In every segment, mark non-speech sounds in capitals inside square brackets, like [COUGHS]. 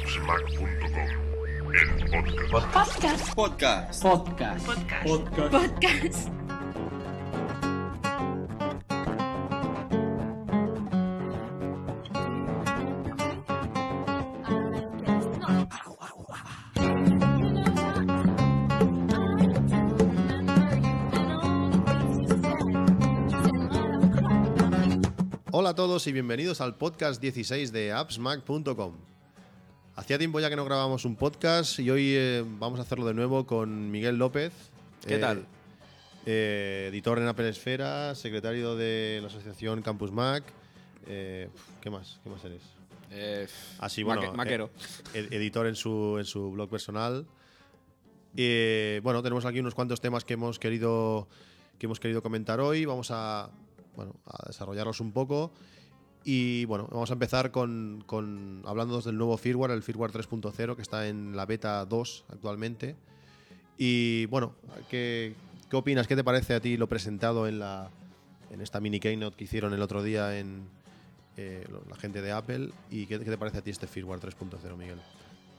appsmac.com, el podcast. Podcast. Podcast. Podcast. Podcast. Hola a todos y bienvenidos al podcast 16 de appsmac.com. Hacía tiempo ya que no grabábamos un podcast y hoy eh, vamos a hacerlo de nuevo con Miguel López. ¿Qué eh, tal? eh, editor en Apple Esfera, secretario de la asociación Campus Mac. eh, ¿Qué más? ¿Qué más eres? Eh, Ah, bueno, maquero. eh, ed- editor en su, en su blog personal. Eh, bueno, tenemos aquí unos cuantos temas que hemos querido que hemos querido comentar hoy. Vamos a, bueno, a desarrollarlos un poco. Y bueno, vamos a empezar con, con hablándonos del nuevo firmware, el firmware 3.0, que está en la beta 2 actualmente. Y bueno, ¿qué, qué opinas? ¿Qué te parece a ti lo presentado en, la, en esta mini keynote que hicieron el otro día en eh, la gente de Apple? ¿Y qué, qué te parece a ti este firmware 3.0, Miguel?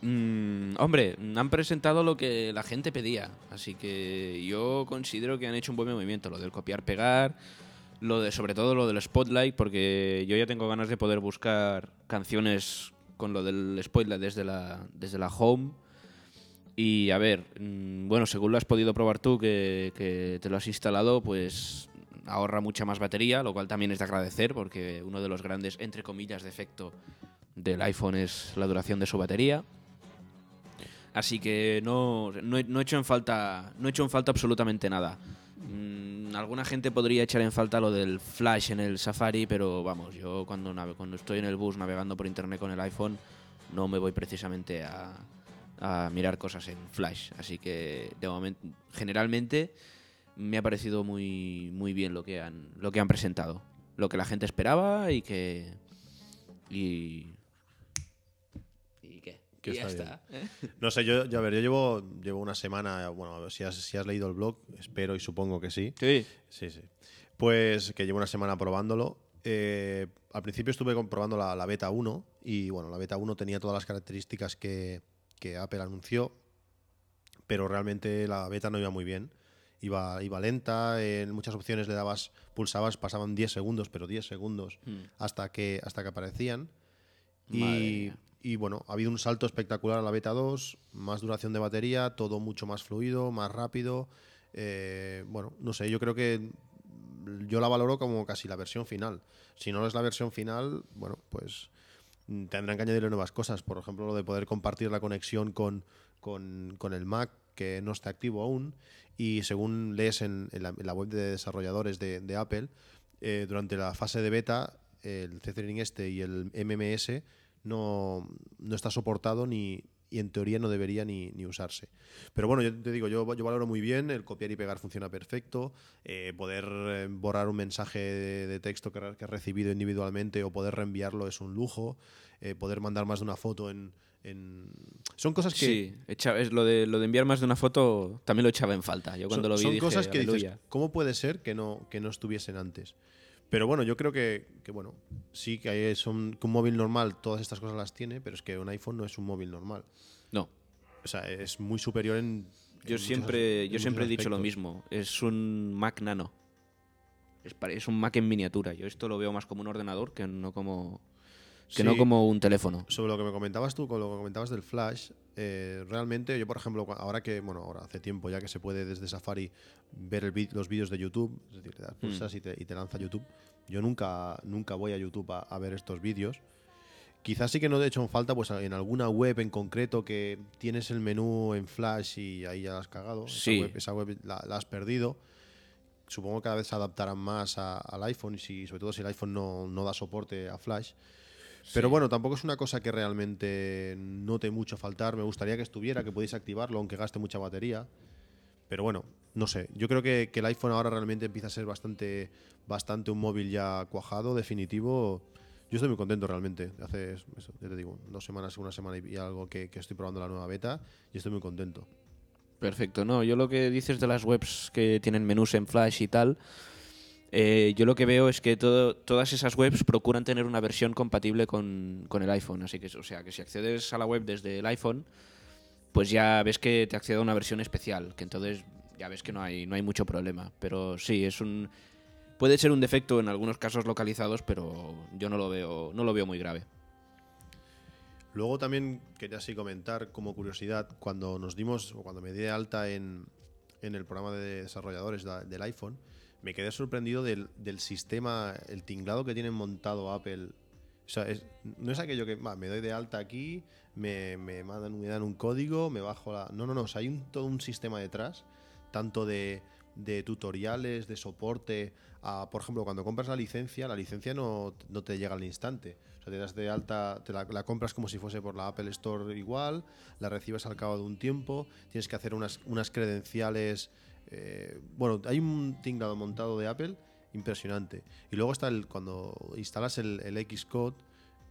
Mm, hombre, han presentado lo que la gente pedía, así que yo considero que han hecho un buen movimiento, lo del copiar-pegar, lo de sobre todo lo del Spotlight, porque yo ya tengo ganas de poder buscar canciones con lo del Spotlight desde la, desde la home. Y a ver, mm, bueno, según lo has podido probar tú, que, te lo has instalado, pues ahorra mucha más batería, lo cual también es de agradecer, porque uno de los grandes, entre comillas, defectos del iPhone es la duración de su batería. Así que no, no, no he hecho en falta, no he hecho en falta absolutamente nada. Mm, alguna gente podría echar en falta lo del flash en el Safari, pero vamos, yo cuando, cuando estoy en el bus navegando por internet con el iPhone no me voy precisamente a, mirar cosas en flash. Así que de momento, generalmente me ha parecido muy, muy bien lo que han, lo que han presentado. Lo que la gente esperaba y que. Ya está está. ¿eh? [LAUGHS] No sé, yo, yo, a ver, yo llevo, llevo una semana, bueno, a ver si has, si has leído el blog, espero y supongo que sí. Sí. Sí, sí. Pues que llevo una semana probándolo. Eh, al principio estuve comprobando la, la beta 1 y bueno, la beta 1 tenía todas las características que, que Apple anunció, pero realmente la beta no iba muy bien. Iba, iba lenta, en muchas opciones le dabas, pulsabas, pasaban 10 segundos, pero 10 segundos Mm. hasta que, hasta que aparecían. Madre Y, mía. Y bueno, ha habido un salto espectacular a la beta 2, más duración de batería, todo mucho más fluido, más rápido. Eh, bueno, no sé, yo creo que yo la valoro como casi la versión final. Si no es la versión final, bueno, pues mm, tendrán que añadirle nuevas cosas. Por ejemplo, lo de poder compartir la conexión con, con- con el Mac, que no está activo aún. Y según lees en, en la, web de desarrolladores de, Apple, eh, durante la fase de beta, el Tethering este y el MMS no, no está soportado ni y en teoría no debería ni, ni usarse. Pero bueno, yo te digo, yo, yo valoro muy bien, el copiar y pegar funciona perfecto, eh, poder eh, borrar un mensaje de, de texto que, que has recibido individualmente o poder reenviarlo es un lujo, eh, poder mandar más de una foto en... en- Son cosas que... Sí, echa- es lo de, lo de enviar más de una foto también lo echaba en falta. Yo cuando son, lo vi son dije, cosas que dices. ¿cómo puede ser que no, que no estuviesen antes? Pero bueno, yo creo que, que, bueno, sí que, hay- son, que un móvil normal todas estas cosas las tiene, pero es que un iPhone no es un móvil normal. No, O sea, es muy superior en. yo en siempre, muchos- yo siempre he dicho lo mismo. Es un Mac Nano. Es, es un Mac en miniatura. Yo esto lo veo más como un ordenador que no como, que no como un teléfono. Sobre lo que me comentabas tú, con lo que comentabas del Flash, eh, realmente yo, por ejemplo, ahora que, bueno, ahora hace tiempo ya que se puede desde Safari ver el los vídeos de YouTube, es decir, le das pulsas y, te, y te lanza YouTube. Yo nunca, nunca voy a YouTube a, a ver estos vídeos. Quizás sí que no he hecho en falta pues en alguna web en concreto que tienes el menú en Flash y ahí ya la has cagado. Sí. Esa web, esa web la, la has perdido. Supongo que cada vez se adaptarán más a- al iPhone y si, sobre todo si el iPhone no, no da soporte a Flash. Pero bueno, tampoco es una cosa que realmente note mucho faltar. Me gustaría que estuviera, que pudiese activarlo, aunque gaste mucha batería. Pero bueno, no sé. Yo creo que, que el iPhone ahora realmente empieza a ser bastante, bastante un móvil ya cuajado, definitivo. Yo estoy muy contento realmente. Hace, eso, ya te digo, dos semanas, una semana y algo que, que estoy probando la nueva beta y estoy muy contento. Perfecto, no, yo lo que dices de las webs que tienen menús en Flash y tal, Eh, yo lo que veo es que todas esas webs procuran tener una versión compatible con, el iPhone. Así que, o sea, que si accedes a la web desde el iPhone, pues ya ves que te accede a una versión especial, que entonces ya ves que no hay, mucho problema. Pero sí, es un. Puede ser un defecto en algunos casos localizados, pero yo no lo veo, no lo veo muy grave. Luego también quería así comentar como curiosidad, cuando nos dimos, o cuando me di de alta en, en el programa de desarrolladores del iPhone, me quedé sorprendido del, sistema, el tinglado que tienen montado Apple. O sea, es- no es aquello que me doy de alta aquí, me, mandan, me dan un código, me bajo la... No, no, no, o sea, hay un, todo un sistema detrás, tanto de, tutoriales, de soporte, a, por ejemplo, cuando compras la licencia, la licencia no, te llega al instante. O sea, te das de alta, te la, compras como si fuese por la Apple Store igual, la recibes al cabo de un tiempo, tienes que hacer unas credenciales. Eh, bueno, hay un tinglado montado de Apple impresionante. Y luego está el, cuando instalas el, el Xcode,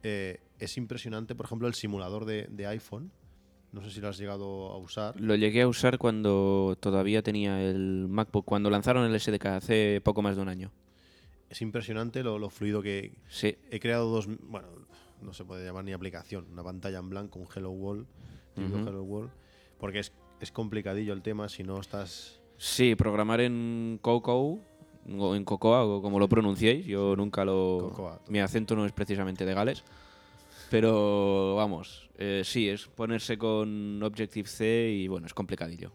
eh, es impresionante, por ejemplo, el simulador de, de iPhone. No sé si lo has llegado a usar. Lo llegué a usar cuando todavía tenía el MacBook, cuando lanzaron el SDK hace poco más de un año. Es impresionante lo, lo fluido que, Sí, He creado dos, bueno, no se puede llamar ni aplicación, una pantalla en blanco, un Hello World, Ujú. Hello World, porque es, es complicadillo el tema si no estás... Sí, programar en Cocoa o en Cocoa o como lo pronunciéis, yo nunca lo Cocoa. mi acento no es precisamente de Gales. Pero vamos, eh, sí, es ponerse con Objective C y bueno, es complicadillo.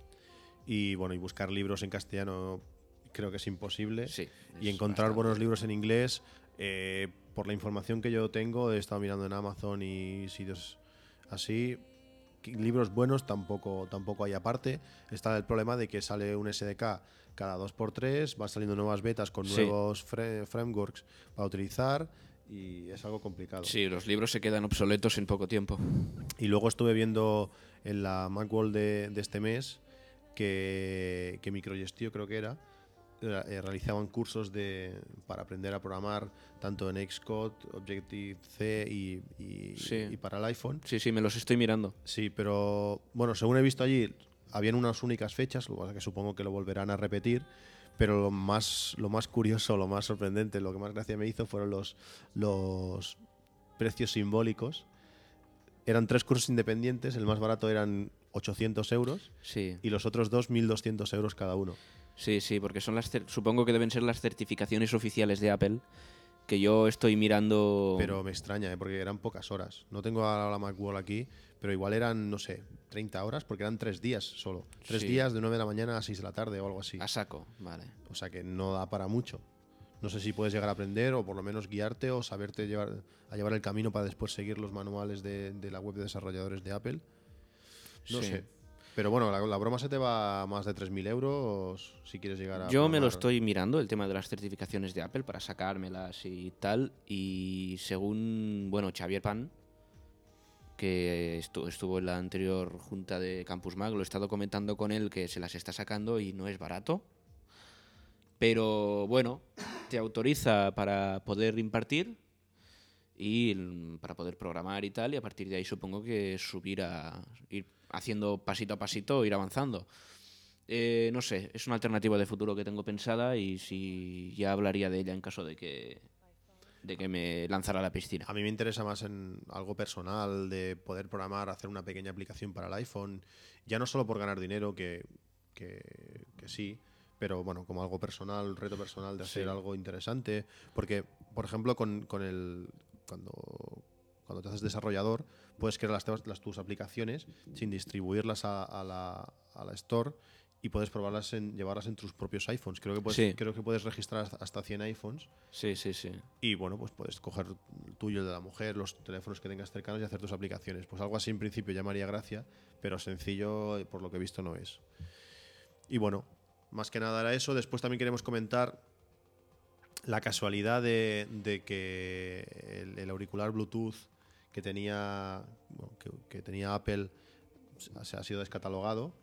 Y bueno, y buscar libros en castellano creo que es imposible. Sí. y es encontrar bastante. buenos libros en inglés, eh, por la información que yo tengo, he estado mirando en Amazon y sitios así, libros buenos tampoco, tampoco hay aparte. Está el problema de que sale un SDK cada 2x3, van saliendo nuevas betas con Sí. nuevos fre- frameworks para utilizar y es algo complicado. Sí, los libros se quedan obsoletos en poco tiempo. Y luego estuve viendo en la Macworld de, de este mes que, que Microgestio creo que era, eh, realizaban cursos de, para aprender a programar tanto en Xcode, Objective-C y, y- Sí. y para el iPhone. Sí, sí, me los estoy mirando. Sí, pero bueno, según he visto allí, habían unas únicas fechas, lo que supongo que lo volverán a repetir. Pero lo más, lo más curioso, lo más sorprendente, lo que más gracia me hizo fueron los, los precios simbólicos. Eran tres cursos independientes, el más barato eran 800 euros Sí. y los otros dos 1.200 euros cada uno. Sí, sí, porque son las supongo que deben ser las certificaciones oficiales de Apple que yo estoy mirando Pero me extraña, ¿eh? porque eran pocas horas. No tengo ahora la Macworld aquí, pero igual eran, no sé, 30 horas, porque eran tres días solo. Tres Sí. días de 9 de la mañana a 6 de la tarde o algo así. a saco, vale. O sea que no da para mucho. No sé si puedes llegar a aprender o por lo menos guiarte o saberte llevar, a llevar el camino para después seguir los manuales de, de la web de desarrolladores de Apple. No Sí. sé. Pero bueno, la, la broma se te va a más de 3.000 euros si quieres llegar a... Yo me lo estoy mirando, el tema de las certificaciones de Apple, para sacármelas y tal. Y según, bueno, Xavier Pan, que estu- estuvo en la anterior junta de Campus Mag, lo he estado comentando con él que se las está sacando y no es barato. Pero bueno, te autoriza para poder impartir y mm, para poder programar y tal. Y a partir de ahí supongo que subir a ir haciendo pasito a pasito, ir avanzando. Eh, no sé, es una alternativa de futuro que tengo pensada y si ya hablaría de ella en caso de que de que me lanzara a la piscina. A mí me interesa más en algo personal, de poder programar, hacer una pequeña aplicación para el iPhone, ya no solo por ganar dinero, que, que, que sí, pero bueno, como algo personal, reto personal de hacer Sí. algo interesante. Porque, por ejemplo, con, con el. Cuando, cuando te haces desarrollador, puedes crear las, las- tus aplicaciones sin distribuirlas a, a la, a la Store y puedes probarlas en, llevarlas en tus propios iPhones. Creo que puedes, Sí. creo que puedes registrar hasta- hasta 100 iPhones Sí, sí, sí. y bueno, pues puedes coger el tuyo, el de la mujer, los teléfonos que tengas cercanos y hacer tus aplicaciones. Pues algo así en principio llamaría gracia, pero sencillo por lo que he visto no es. Y bueno, más que nada era eso. Después también queremos comentar la casualidad de, de que el, el auricular Bluetooth que tenía, que, que tenía Apple se ha sido descatalogado.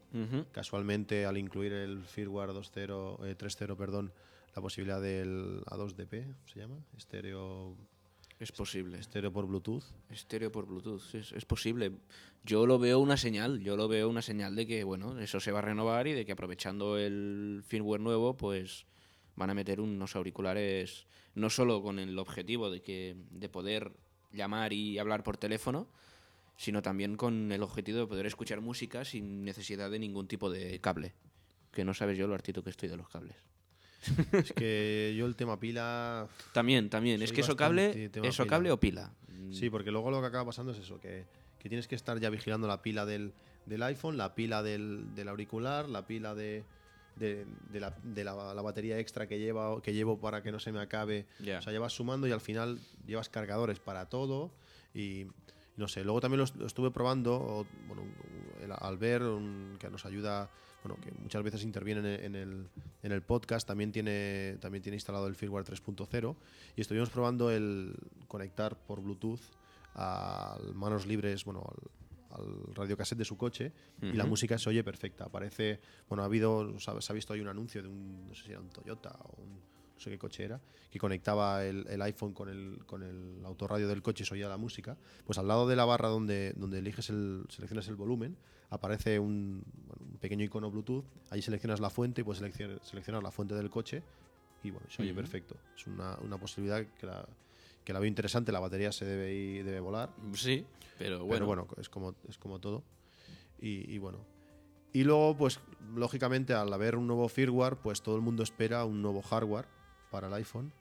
Casualmente, al incluir el firmware 2.0, eh, 3.0, perdón, la posibilidad del A2DP, ¿se llama? Estéreo, Es posible. estéreo por Bluetooth. Estéreo por Bluetooth, sí, es, es posible. Yo lo veo una señal, yo lo veo una señal de que, bueno, eso se va a renovar y de que aprovechando el firmware nuevo, pues van a meter unos auriculares no solo con el objetivo de que de poder llamar y hablar por teléfono, sino también con el objetivo de poder escuchar música sin necesidad de ningún tipo de cable. Que no sabes yo lo hartito que estoy de los cables. [LAUGHS] Es que yo el tema pila. También, también. es que eso cable, eso cable o pila. Sí, porque luego lo que acaba pasando es eso, que, que tienes que estar ya vigilando la pila del, del iPhone, la pila del, del auricular, la pila de, de, de la, de la- la batería extra que, lleva, que llevo para que no se me acabe. O sea, llevas sumando y al final llevas cargadores para todo y no sé. Luego también lo, est- lo estuve probando, o, bueno, el Albert, un- que nos ayuda, bueno, que muchas veces interviene en el, en el, en el podcast, también tiene, también tiene instalado el firmware 3.0 y estuvimos probando el conectar por Bluetooth a manos libres, bueno, al, al radiocassette de su coche y la música se oye perfecta. Parece, bueno, ha habido, se ha visto ahí un anuncio de un, no sé si era un Toyota o un, no sé qué coche era, que conectaba el, el iPhone con el, con el autorradio del coche y se oía la música. Pues al lado de la barra donde, donde eliges el, seleccionas el volumen, aparece un, bueno, un pequeño icono Bluetooth, ahí seleccionas la fuente y puedes seleccionar, seleccionar la fuente del coche y bueno, se oye perfecto. Es una, una posibilidad que la, que la veo interesante, la batería se debe, ir- debe volar, Sí, pero bueno. pero bueno, es como, es como todo. Y, y bueno. Y luego, pues, lógicamente, al haber un nuevo firmware, pues todo el mundo espera un nuevo hardware para el iPhone.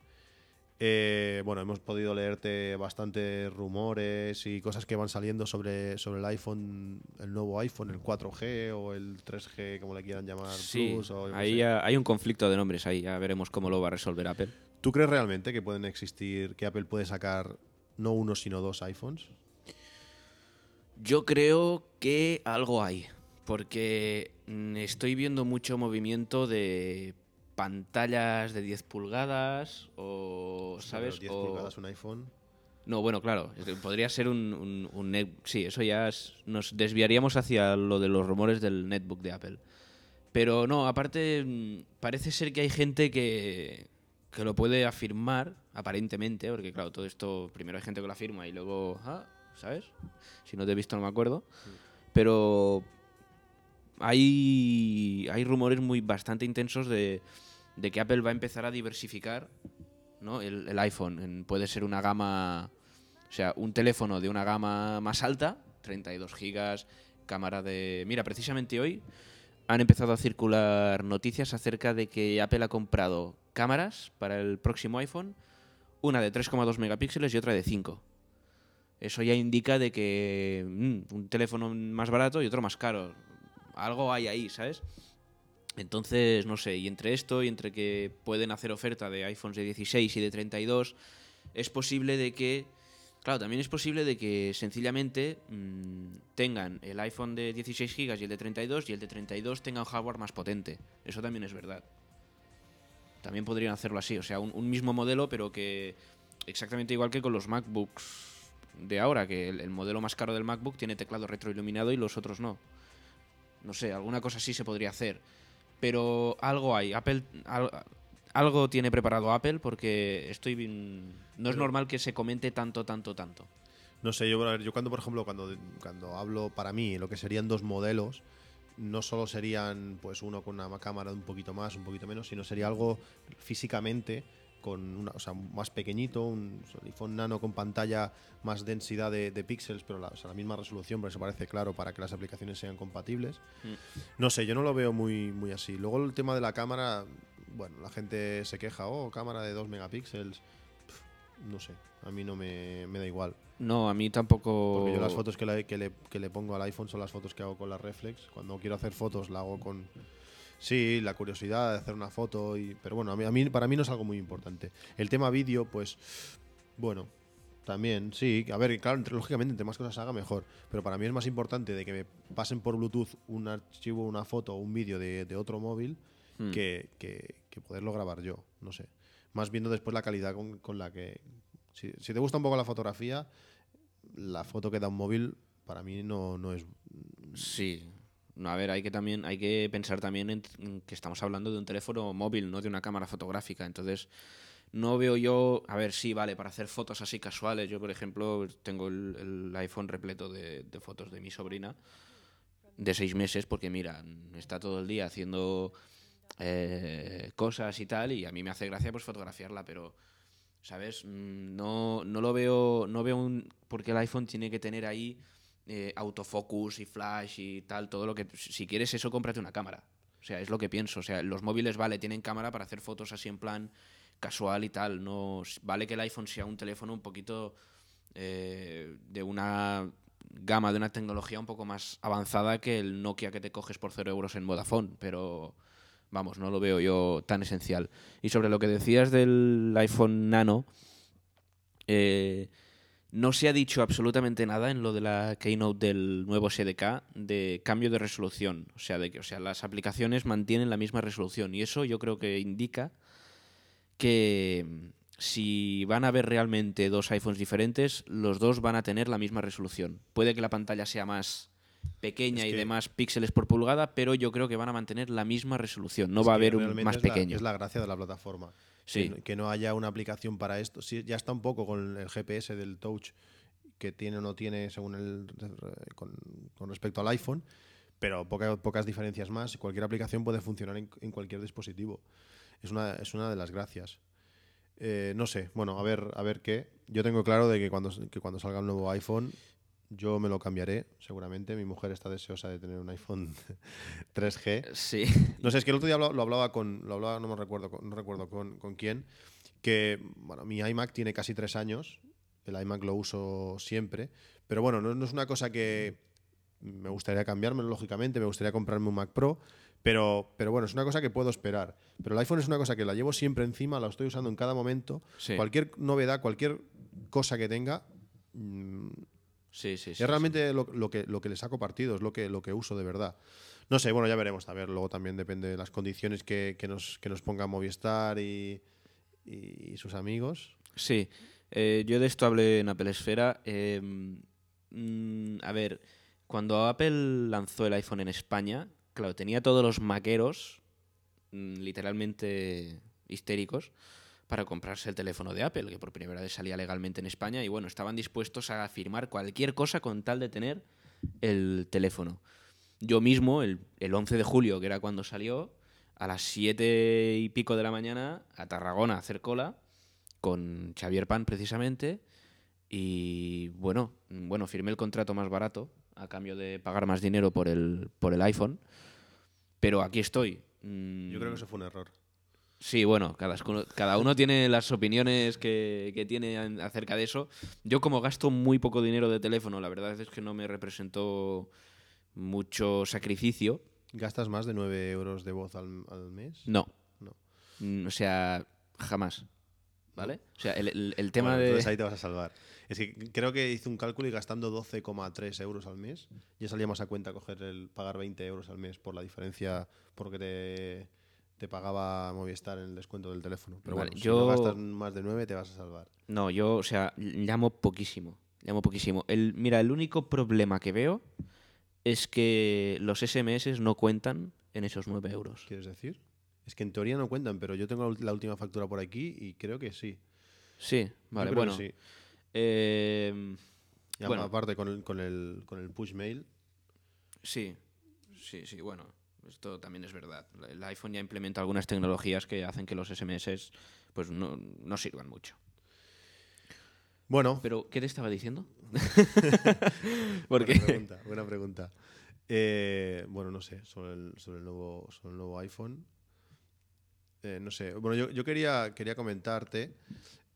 Eh, bueno, hemos podido leerte bastantes rumores y cosas que van saliendo sobre, sobre el iPhone, el nuevo iPhone, el 4G o el 3G, como le quieran llamar, Sí, Plus. o ahí sé. hay un conflicto de nombres ahí, ya veremos cómo lo va a resolver Apple. ¿Tú crees realmente que pueden existir, que Apple puede sacar no uno, sino dos iPhones? Yo creo que algo hay, porque mm, estoy viendo mucho movimiento de pantallas de 10 pulgadas o, ¿sabes? Pero 10 O- pulgadas un iPhone. No, bueno, claro, podría ser un, un, un net- Sí, eso ya es- nos desviaríamos hacia lo de los rumores del netbook de Apple. Pero no, aparte, mm, parece ser que hay gente que, que lo puede afirmar, aparentemente, porque claro, todo esto, primero hay gente que lo afirma y luego, ah, ¿sabes? Si no te he visto no me acuerdo. Pero hay, hay rumores muy bastante intensos de, de que Apple va a empezar a diversificar ¿no? el, el iPhone. En- puede ser una gama, o sea, un teléfono de una gama más alta, 32 gigas, cámara de... Mira, precisamente hoy han empezado a circular noticias acerca de que Apple ha comprado cámaras para el próximo iPhone, una de 3,2 megapíxeles y otra de 5. Eso ya indica de que mm, un teléfono más barato y otro más caro. Algo hay ahí, ¿sabes? Entonces, no sé, y entre esto y entre que pueden hacer oferta de iPhones de 16 y de 32, es posible de que, claro, también es posible de que sencillamente mm, tengan el iPhone de 16 GB y el de 32 y el de 32 tenga un hardware más potente. Eso también es verdad. También podrían hacerlo así, o sea, un, un mismo modelo, pero que exactamente igual que con los MacBooks de ahora, que el, el modelo más caro del MacBook tiene teclado retroiluminado y los otros no. No sé, alguna cosa así se podría hacer. Pero algo hay. Apple al- algo tiene preparado Apple porque estoy bien- no es normal que se comente tanto, tanto, tanto. No sé, yo, yo cuando, por ejemplo, cuando, cuando hablo para mí, lo que serían dos modelos, no solo serían pues uno con una cámara de un poquito más, un poquito menos, sino sería algo físicamente con una, o sea, más pequeñito, un iPhone nano con pantalla más densidad de, de píxeles, pero la, o sea, la misma resolución, porque se parece claro para que las aplicaciones sean compatibles. No sé, yo no lo veo muy, muy así. Luego el tema de la cámara, bueno, la gente se queja, oh, cámara de 2 megapíxeles. No sé, a mí no me, me da igual. No, a mí tampoco. Porque yo las fotos que le, que, le, que le pongo al iPhone son las fotos que hago con la reflex. Cuando quiero hacer fotos la hago con... Sí, la curiosidad de hacer una foto, y, pero bueno, a mí, a mí, para mí no es algo muy importante. El tema vídeo, pues, bueno, también, sí. A ver, claro, entre- lógicamente, entre más cosas haga, mejor. Pero para mí es más importante de que me pasen por Bluetooth un archivo, una foto o un vídeo de, de otro móvil Hmm. que, que- que poderlo grabar yo, no sé. Más viendo después la calidad con, con la que... Si, te gusta un poco la fotografía, la foto que da un móvil para mí no, no es... Sí. No, a ver, hay que también hay que pensar también que estamos hablando de un teléfono móvil, no de una cámara fotográfica. Entonces, no veo yo. A ver, sí, vale, para hacer fotos así casuales. Yo, por ejemplo, tengo el, el iPhone repleto de, de fotos de mi sobrina de seis meses, porque mira, está todo el día haciendo eh, cosas y tal, y a mí me hace gracia pues fotografiarla, pero, ¿sabes? Mm, No, no lo veo, no veo un... porque el iPhone tiene que tener ahí eh, autofocus y flash y tal, todo lo que... Si quieres eso, cómprate una cámara. O sea, es lo que pienso. O sea, los móviles, vale, tienen cámara para hacer fotos así en plan casual y tal. No, vale que el iPhone sea un teléfono un poquito eh, de una gama, de una tecnología un poco más avanzada que el Nokia que te coges por 0 euros en Vodafone, pero vamos, no lo veo yo tan esencial. Y sobre lo que decías del iPhone Nano, eh, no se ha dicho absolutamente nada en lo de la keynote del nuevo SDK de cambio de resolución. O sea, de que o sea, las aplicaciones mantienen la misma resolución. Y eso yo creo que indica que mm, si van a haber realmente dos iPhones diferentes, los dos van a tener la misma resolución. Puede que la pantalla sea más pequeña Es y de más píxeles por pulgada, pero yo creo que van a mantener la misma resolución. No Es va a haber un más es la- pequeño. es la gracia de la plataforma. Sí. Que, no- que no haya una aplicación para esto. Sí, ya está un poco con el GPS del Touch que tiene o no tiene según el con, con respecto al iPhone, pero poca- pocas diferencias más. Cualquier aplicación puede funcionar en, en cualquier dispositivo. Es una, es una de las gracias. Eh, no sé, bueno, a ver, a ver qué. Yo tengo claro de que cuando, que cuando salga el nuevo iPhone, yo me lo cambiaré, seguramente. Mi mujer está deseosa de tener un iPhone [LAUGHS] 3G. Sí. No sé, es que el otro día lo, lo hablaba con, lo hablaba, no me recuerdo, con- no recuerdo con, con quién, que, bueno, mi iMac tiene casi tres años, el iMac lo uso siempre, pero bueno, no, no es una cosa que me gustaría cambiarme, lógicamente, me gustaría comprarme un Mac Pro, pero, pero bueno, es una cosa que puedo esperar. Pero el iPhone es una cosa que la llevo siempre encima, la estoy usando en cada momento, Sí. cualquier novedad, cualquier cosa que tenga, mm, Sí, sí, sí, es sí. realmente lo, lo que, lo que le saco partido, es lo que, lo que uso de verdad. No sé, bueno, ya veremos. A ver, luego también depende de las condiciones que, que nos, que nos ponga Movistar y, y sus amigos. Sí, eh, yo de esto hablé en Apple Esfera. eh, mm, a ver, cuando Apple lanzó el iPhone en España, claro, tenía todos los maqueros mm, literalmente histéricos para comprarse el teléfono de Apple, que por primera vez salía legalmente en España, y bueno, estaban dispuestos a firmar cualquier cosa con tal de tener el teléfono. Yo mismo, el, el 11 de julio, que era cuando salió, a las 7 y pico de la mañana, a Tarragona a hacer cola, con Xavier Pan precisamente, y bueno, bueno, firmé el contrato más barato a cambio de pagar más dinero por el, por el iPhone, pero aquí estoy. Yo creo que eso fue un error. Sí, bueno, cada, uno- cada uno tiene las opiniones que, que tiene en- acerca de eso. Yo como gasto muy poco dinero de teléfono, la verdad es que no me representó mucho sacrificio. ¿Gastas más de 9 euros de voz al, al mes? No. No. Mm, O sea, jamás. ¿Vale? O sea, el, el- el tema Bueno, de... Entonces ahí te vas a salvar. Es que creo que hice un cálculo y gastando 12,3 euros al mes, ya salía más a cuenta coger el pagar 20 euros al mes por la diferencia porque te, te pagaba Movistar en el descuento del teléfono. Pero Vale, bueno, si no gastas más de 9 te vas a salvar. No, yo, o sea, llamo poquísimo. Llamo poquísimo. El, mira, el único problema que veo es que los SMS no cuentan en esos 9 euros. ¿Quieres decir? Es que en teoría no cuentan, pero yo tengo la última factura por aquí y creo que sí. Sí, vale, bueno. sí. eh, Y bueno. aparte con el, con, el, con el push mail, Sí, sí, sí, bueno, esto también es verdad. El iPhone ya implementa algunas tecnologías que hacen que los SMS pues no, no sirvan mucho. bueno, Pero, ¿qué te estaba diciendo? [LAUGHS] [LAUGHS] buena Porque pregunta. Buena pregunta. Eh, bueno, no sé, sobre el, sobre el, nuevo, sobre el nuevo iPhone. Eh, no sé. Bueno, yo, yo quería, quería comentarte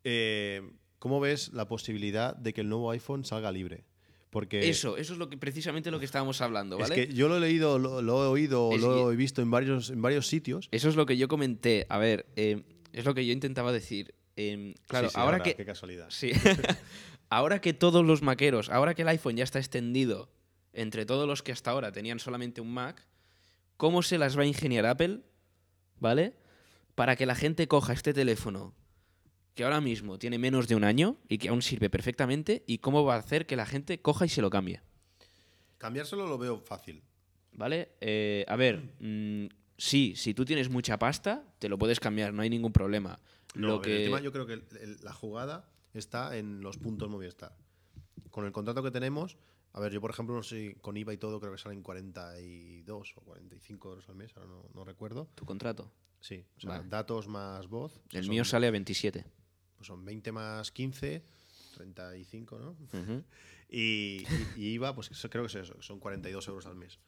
eh, cómo ves la posibilidad de que el nuevo iPhone salga libre. Porque eso, eso es lo que precisamente lo que estábamos hablando, es ¿vale? que yo lo he leído, lo, lo he oído, Es lo he visto en varios, en varios sitios. Eso es lo que yo comenté. A ver, eh, es lo que yo intentaba decir. Em, claro, Sí, sí, ahora que Qué casualidad. Sí. [LAUGHS] ahora que todos los maqueros, ahora que el iPhone ya está extendido entre todos los que hasta ahora tenían solamente un Mac, ¿cómo se las va a ingeniar Apple? ¿Vale? Para que la gente coja este teléfono que ahora mismo tiene menos de un año y que aún sirve perfectamente, y cómo va a hacer que la gente coja y se lo cambie. Cambiárselo lo veo fácil. ¿Vale? Eh, a ver, mm, sí, si tú tienes mucha pasta, te lo puedes cambiar, no hay ningún problema. No, lo el que... tema yo creo que el- el- la jugada está en los puntos Movistar. con el contrato que tenemos, a ver, yo por ejemplo, no sé, con IVA y todo, creo que salen 42 o 45 euros al mes, ahora no, no recuerdo. ¿Tu contrato? Sí, o sea, Vale. datos más voz. o sea, El son- mío sale a 27. Pues son 20 más 15, 35, ¿no? Ujú. [LAUGHS] Y, y- y IVA, pues creo que es eso, son 42 euros al mes.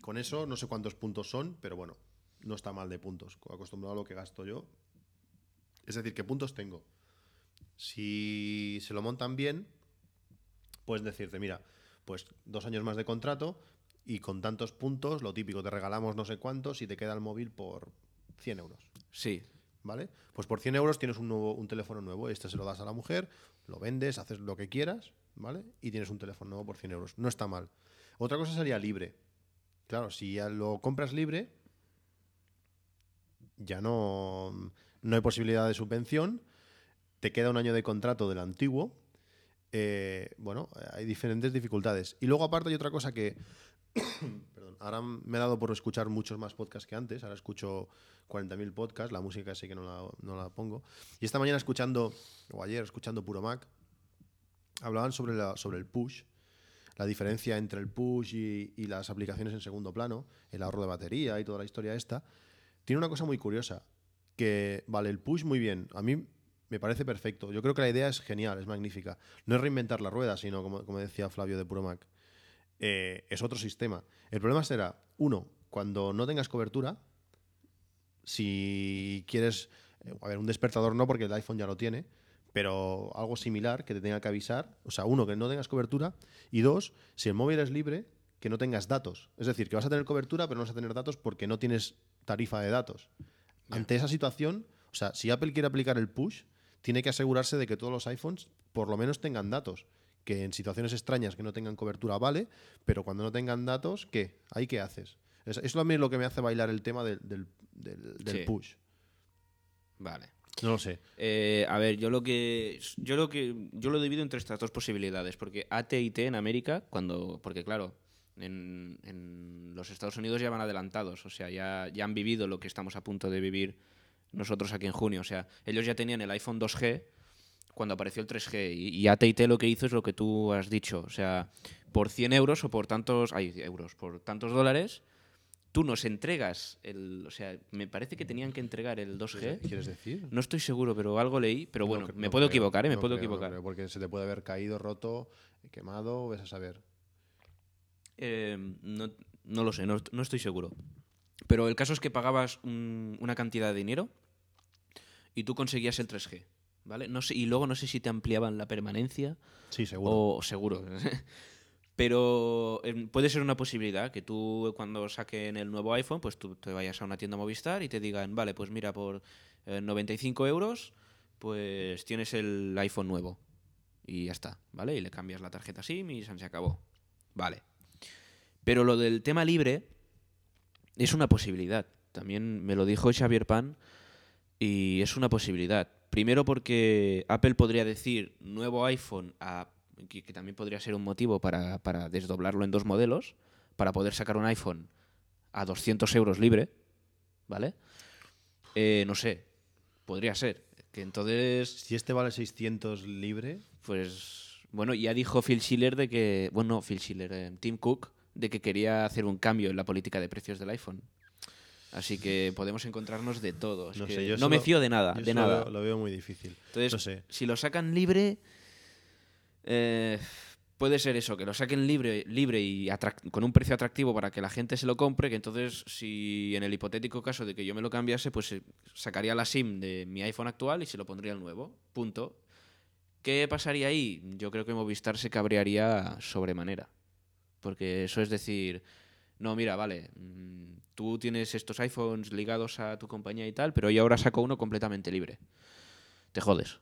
Con eso no sé cuántos puntos son, pero bueno, no está mal de puntos, acostumbrado a lo que gasto yo. Es decir, ¿qué puntos tengo? Si se lo montan bien, puedes decirte, mira, pues dos años más de contrato y con tantos puntos, lo típico, te regalamos no sé cuántos y te queda el móvil por 100 euros. Sí. ¿Vale? Pues por 100 euros tienes un, nuevo, un teléfono nuevo. Este se lo das a la mujer, lo vendes, haces lo que quieras, ¿vale? Y tienes un teléfono nuevo por 100 euros. No está mal. Otra cosa sería libre. Claro, si ya lo compras libre, ya no, no hay posibilidad de subvención. Te queda un año de contrato del antiguo. eh, bueno, hay diferentes dificultades. Y luego, aparte, hay otra cosa que. [COUGHS] Ahora me he dado por escuchar muchos más podcasts que antes. Ahora escucho 40.000 podcasts. La música sí que no la, pongo. Y esta mañana escuchando, o ayer escuchando Puro Mac, hablaban sobre, sobre el push. La diferencia entre el push y, y las aplicaciones en segundo plano, el ahorro de batería y toda la historia esta. Tiene una cosa muy curiosa. Que, vale, el push muy bien. A mí me parece perfecto. Yo creo que la idea es genial, es magnífica. No es reinventar la rueda, sino, como, como decía Flavio de Puro Mac, eh, es otro sistema. El problema será, uno, cuando no tengas cobertura, si quieres, eh, a ver, un despertador no, porque el iPhone ya lo tiene, pero algo similar que te tenga que avisar. O sea, uno, que no tengas cobertura, y dos, si el móvil es libre, que no tengas datos. Es decir, que vas a tener cobertura, pero no vas a tener datos porque no tienes tarifa de datos. Ante esa situación, o sea, si Apple quiere aplicar el push, tiene que asegurarse de que todos los iPhones por lo menos tengan datos. Que en situaciones extrañas que no tengan cobertura vale, pero cuando no tengan datos, ¿qué? ¿Ahí qué haces? Es- Eso también es lo que me hace bailar el tema del, del- del- del Sí. push. Vale. No lo sé. Eh, a ver, yo lo que yo lo que yo lo divido entre estas dos posibilidades, porque AT&T en América, cuando porque claro, en, en los Estados Unidos ya van adelantados, o sea, ya, ya han vivido lo que estamos a punto de vivir nosotros aquí en junio, o sea, ellos ya tenían el iPhone 2G cuando apareció el 3G y, y AT&T lo que hizo es lo que tú has dicho, o sea, por 100 euros o por tantos, ay, euros, por tantos dólares, tú nos entregas el, o sea, me parece que tenían que entregar el 2G. ¿Quieres decir? No estoy seguro, pero algo leí. Pero No bueno, me no puedo creo, equivocar, ¿eh? Me no puedo creo, equivocar. creo, porque se te puede haber caído, roto, quemado, ves a saber. Eh, no, no lo sé, no, no estoy seguro. Pero el caso es que pagabas un- una cantidad de dinero y tú conseguías el 3G, ¿vale? No sé, y luego no sé si te ampliaban la permanencia Sí, seguro. o seguro. [LAUGHS] Pero eh, puede ser una posibilidad que tú cuando saquen el nuevo iPhone, pues tú te vayas a una tienda Movistar y te digan, vale, pues mira, por eh, 95 euros, pues tienes el iPhone nuevo. Y ya está, ¿vale? Y le cambias la tarjeta SIM y se acabó. Vale. Pero lo del tema libre es una posibilidad. También me lo dijo Xavier Pan y es una posibilidad. Primero porque Apple podría decir nuevo iPhone a que, que también podría ser un motivo para, para desdoblarlo en dos modelos, para poder sacar un iPhone a 200 euros libre, ¿vale? Eh, no sé, podría ser. Que entonces, Si este vale 600 libre, pues, bueno, ya dijo Phil Schiller de que, bueno, no, Phil Schiller, eh, Tim Cook, de que quería hacer un cambio en la política de precios del iPhone. Así que podemos encontrarnos de todo. Es no que sé, yo no me fío de nada, yo de nada. Lo veo, lo veo muy difícil. Entonces, no sé. si lo sacan libre, eh, puede ser eso, que lo saquen libre, libre y con un precio atractivo para que la gente se lo compre, que entonces, si en el hipotético caso de que yo me lo cambiase, pues eh, sacaría la SIM de mi iPhone actual y se lo pondría el nuevo. Punto. ¿Qué pasaría ahí? Yo creo que Movistar se cabrearía sobremanera. Porque eso es decir, no, mira, vale, mm, tú tienes estos iPhones ligados a tu compañía y tal, pero yo ahora saco uno completamente libre. Te jodes.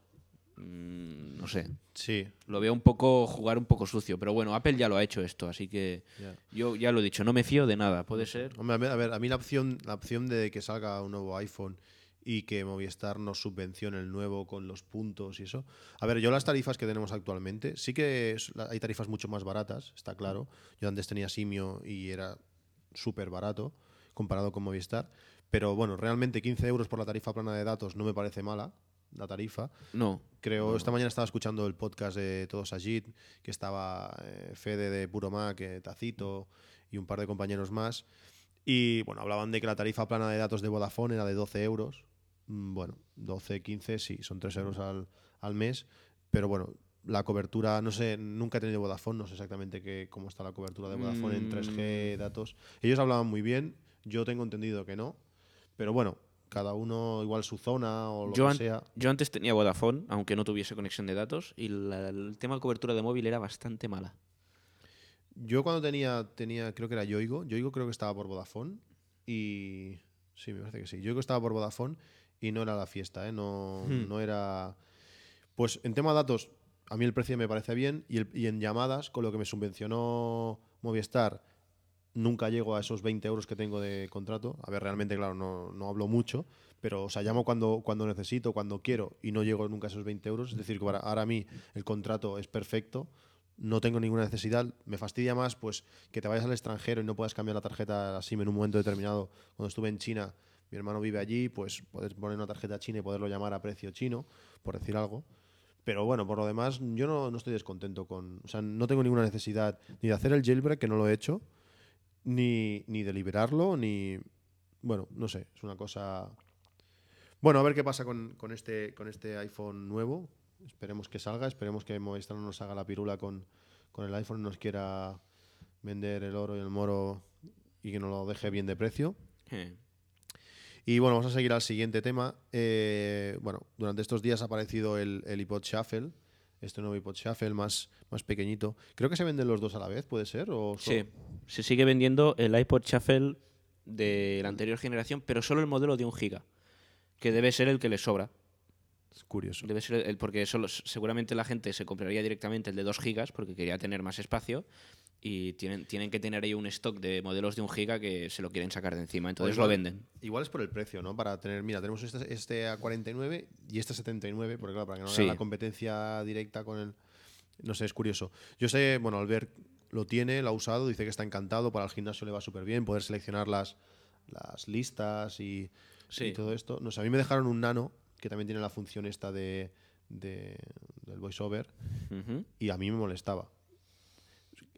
Mm, no sé. Sí, Lo veo un poco jugar un poco sucio, pero bueno, Apple ya lo ha hecho esto, así que yo ya lo he dicho, no me fío de nada, puede ser. Hombre, a ver, a ver, a mí la opción, la opción de que salga un nuevo iPhone y que Movistar nos subvencione el nuevo con los puntos y eso. A ver, yo las tarifas que tenemos actualmente, sí que hay tarifas mucho más baratas, está claro. Yo antes tenía Simio y era súper barato comparado con Movistar. Pero bueno, realmente 15 euros por la tarifa plana de datos no me parece mala. la tarifa. No. Creo, esta mañana estaba escuchando el podcast de Todos Agit, que estaba eh, Fede de Puro Mac, eh, Tacito y un par de compañeros más. Y bueno, hablaban de que la tarifa plana de datos de Vodafone era de 12 euros. Mm, Bueno, 12, 15, sí, son 3 euros al, al mes. Pero bueno, la cobertura, no sé, nunca he tenido Vodafone, no sé exactamente qué, cómo está la cobertura de Vodafone en 3G, datos. Ellos hablaban muy bien, yo tengo entendido que no. Pero bueno, cada uno igual su zona o lo Yo, que sea. yo antes tenía Vodafone, aunque no tuviese conexión de datos, y la- el tema de cobertura de móvil era bastante mala. Yo cuando tenía, tenía, creo que era Yoigo, Yoigo creo que estaba por Vodafone y... Sí, me parece que sí. Yoigo estaba por Vodafone y no era la fiesta, ¿eh? No, Hmm. no era... Pues en tema de datos, a mí el precio me parece bien y, el- y en llamadas, con lo que me subvencionó Movistar, nunca llego a esos 20 euros que tengo de contrato. A ver, realmente, claro, no, no hablo mucho, pero o sea, llamo cuando, cuando necesito, cuando quiero y no llego nunca a esos 20 euros. Es decir, que para- ahora a mí el contrato es perfecto, no tengo ninguna necesidad. Me fastidia más pues que te vayas al extranjero y no puedas cambiar la tarjeta SIM en un momento determinado. Cuando estuve en China, mi hermano vive allí, pues puedes poner una tarjeta china y poderlo llamar a precio chino, por decir algo. Pero bueno, por lo demás, yo no, no estoy descontento con. O sea, no tengo ninguna necesidad ni de hacer el jailbreak, que no lo he hecho, ni, ni de liberarlo, ni. Bueno, no sé, es una cosa. Bueno, a ver qué pasa con, con este, con este iPhone nuevo. Esperemos que salga, esperemos que Movistar no nos haga la pirula con, con el iPhone, nos quiera vender el oro y el moro y que nos lo deje bien de precio. Eh, Y bueno, vamos a seguir al siguiente tema. Eh, bueno, durante estos días ha aparecido el, el iPod Shuffle, este nuevo iPod Shuffle más, más pequeñito. Creo que se venden los dos a la vez, ¿puede ser? ¿O Sí, se sigue vendiendo el iPod Shuffle de la anterior generación, pero solo el modelo de un giga, que debe ser el que le sobra. Es curioso. Debe ser el, porque solo, seguramente la gente se compraría directamente el de 2 gigas porque quería tener más espacio y tienen, tienen que tener ahí un stock de modelos de un giga que se lo quieren sacar de encima, entonces igual- lo venden. Igual es por el precio, ¿no? Para tener, mira, tenemos este, este a 49 y este a 79, porque claro, para que no haya Sí. la competencia directa con el... No sé, es curioso. Yo sé, bueno, Albert lo tiene, lo ha usado, dice que está encantado, para el gimnasio le va súper bien, poder seleccionar las, las listas y, Sí. y todo esto. No sé, a mí me dejaron un nano, que también tiene la función esta de, de- del voiceover, y a mí me molestaba.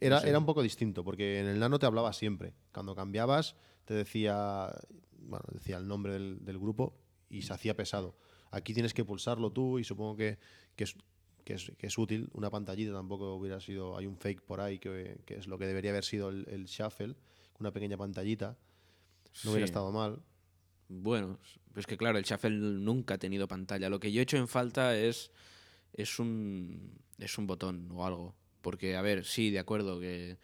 Era, era un poco distinto, porque en el nano te hablaba siempre. Cuando cambiabas, te decía, bueno, decía el nombre del, del grupo y se hacía pesado. Aquí tienes que pulsarlo tú y supongo que, que es, que, es, que es útil. Una pantallita tampoco hubiera sido, hay un fake por ahí que, que es lo que debería haber sido el, el shuffle, una pequeña pantallita. No hubiera estado mal. Bueno, es que claro, el Shuffle nunca ha tenido pantalla. Lo que yo he hecho en falta es, es, un, es un botón o algo. Porque, a ver, sí, de acuerdo, que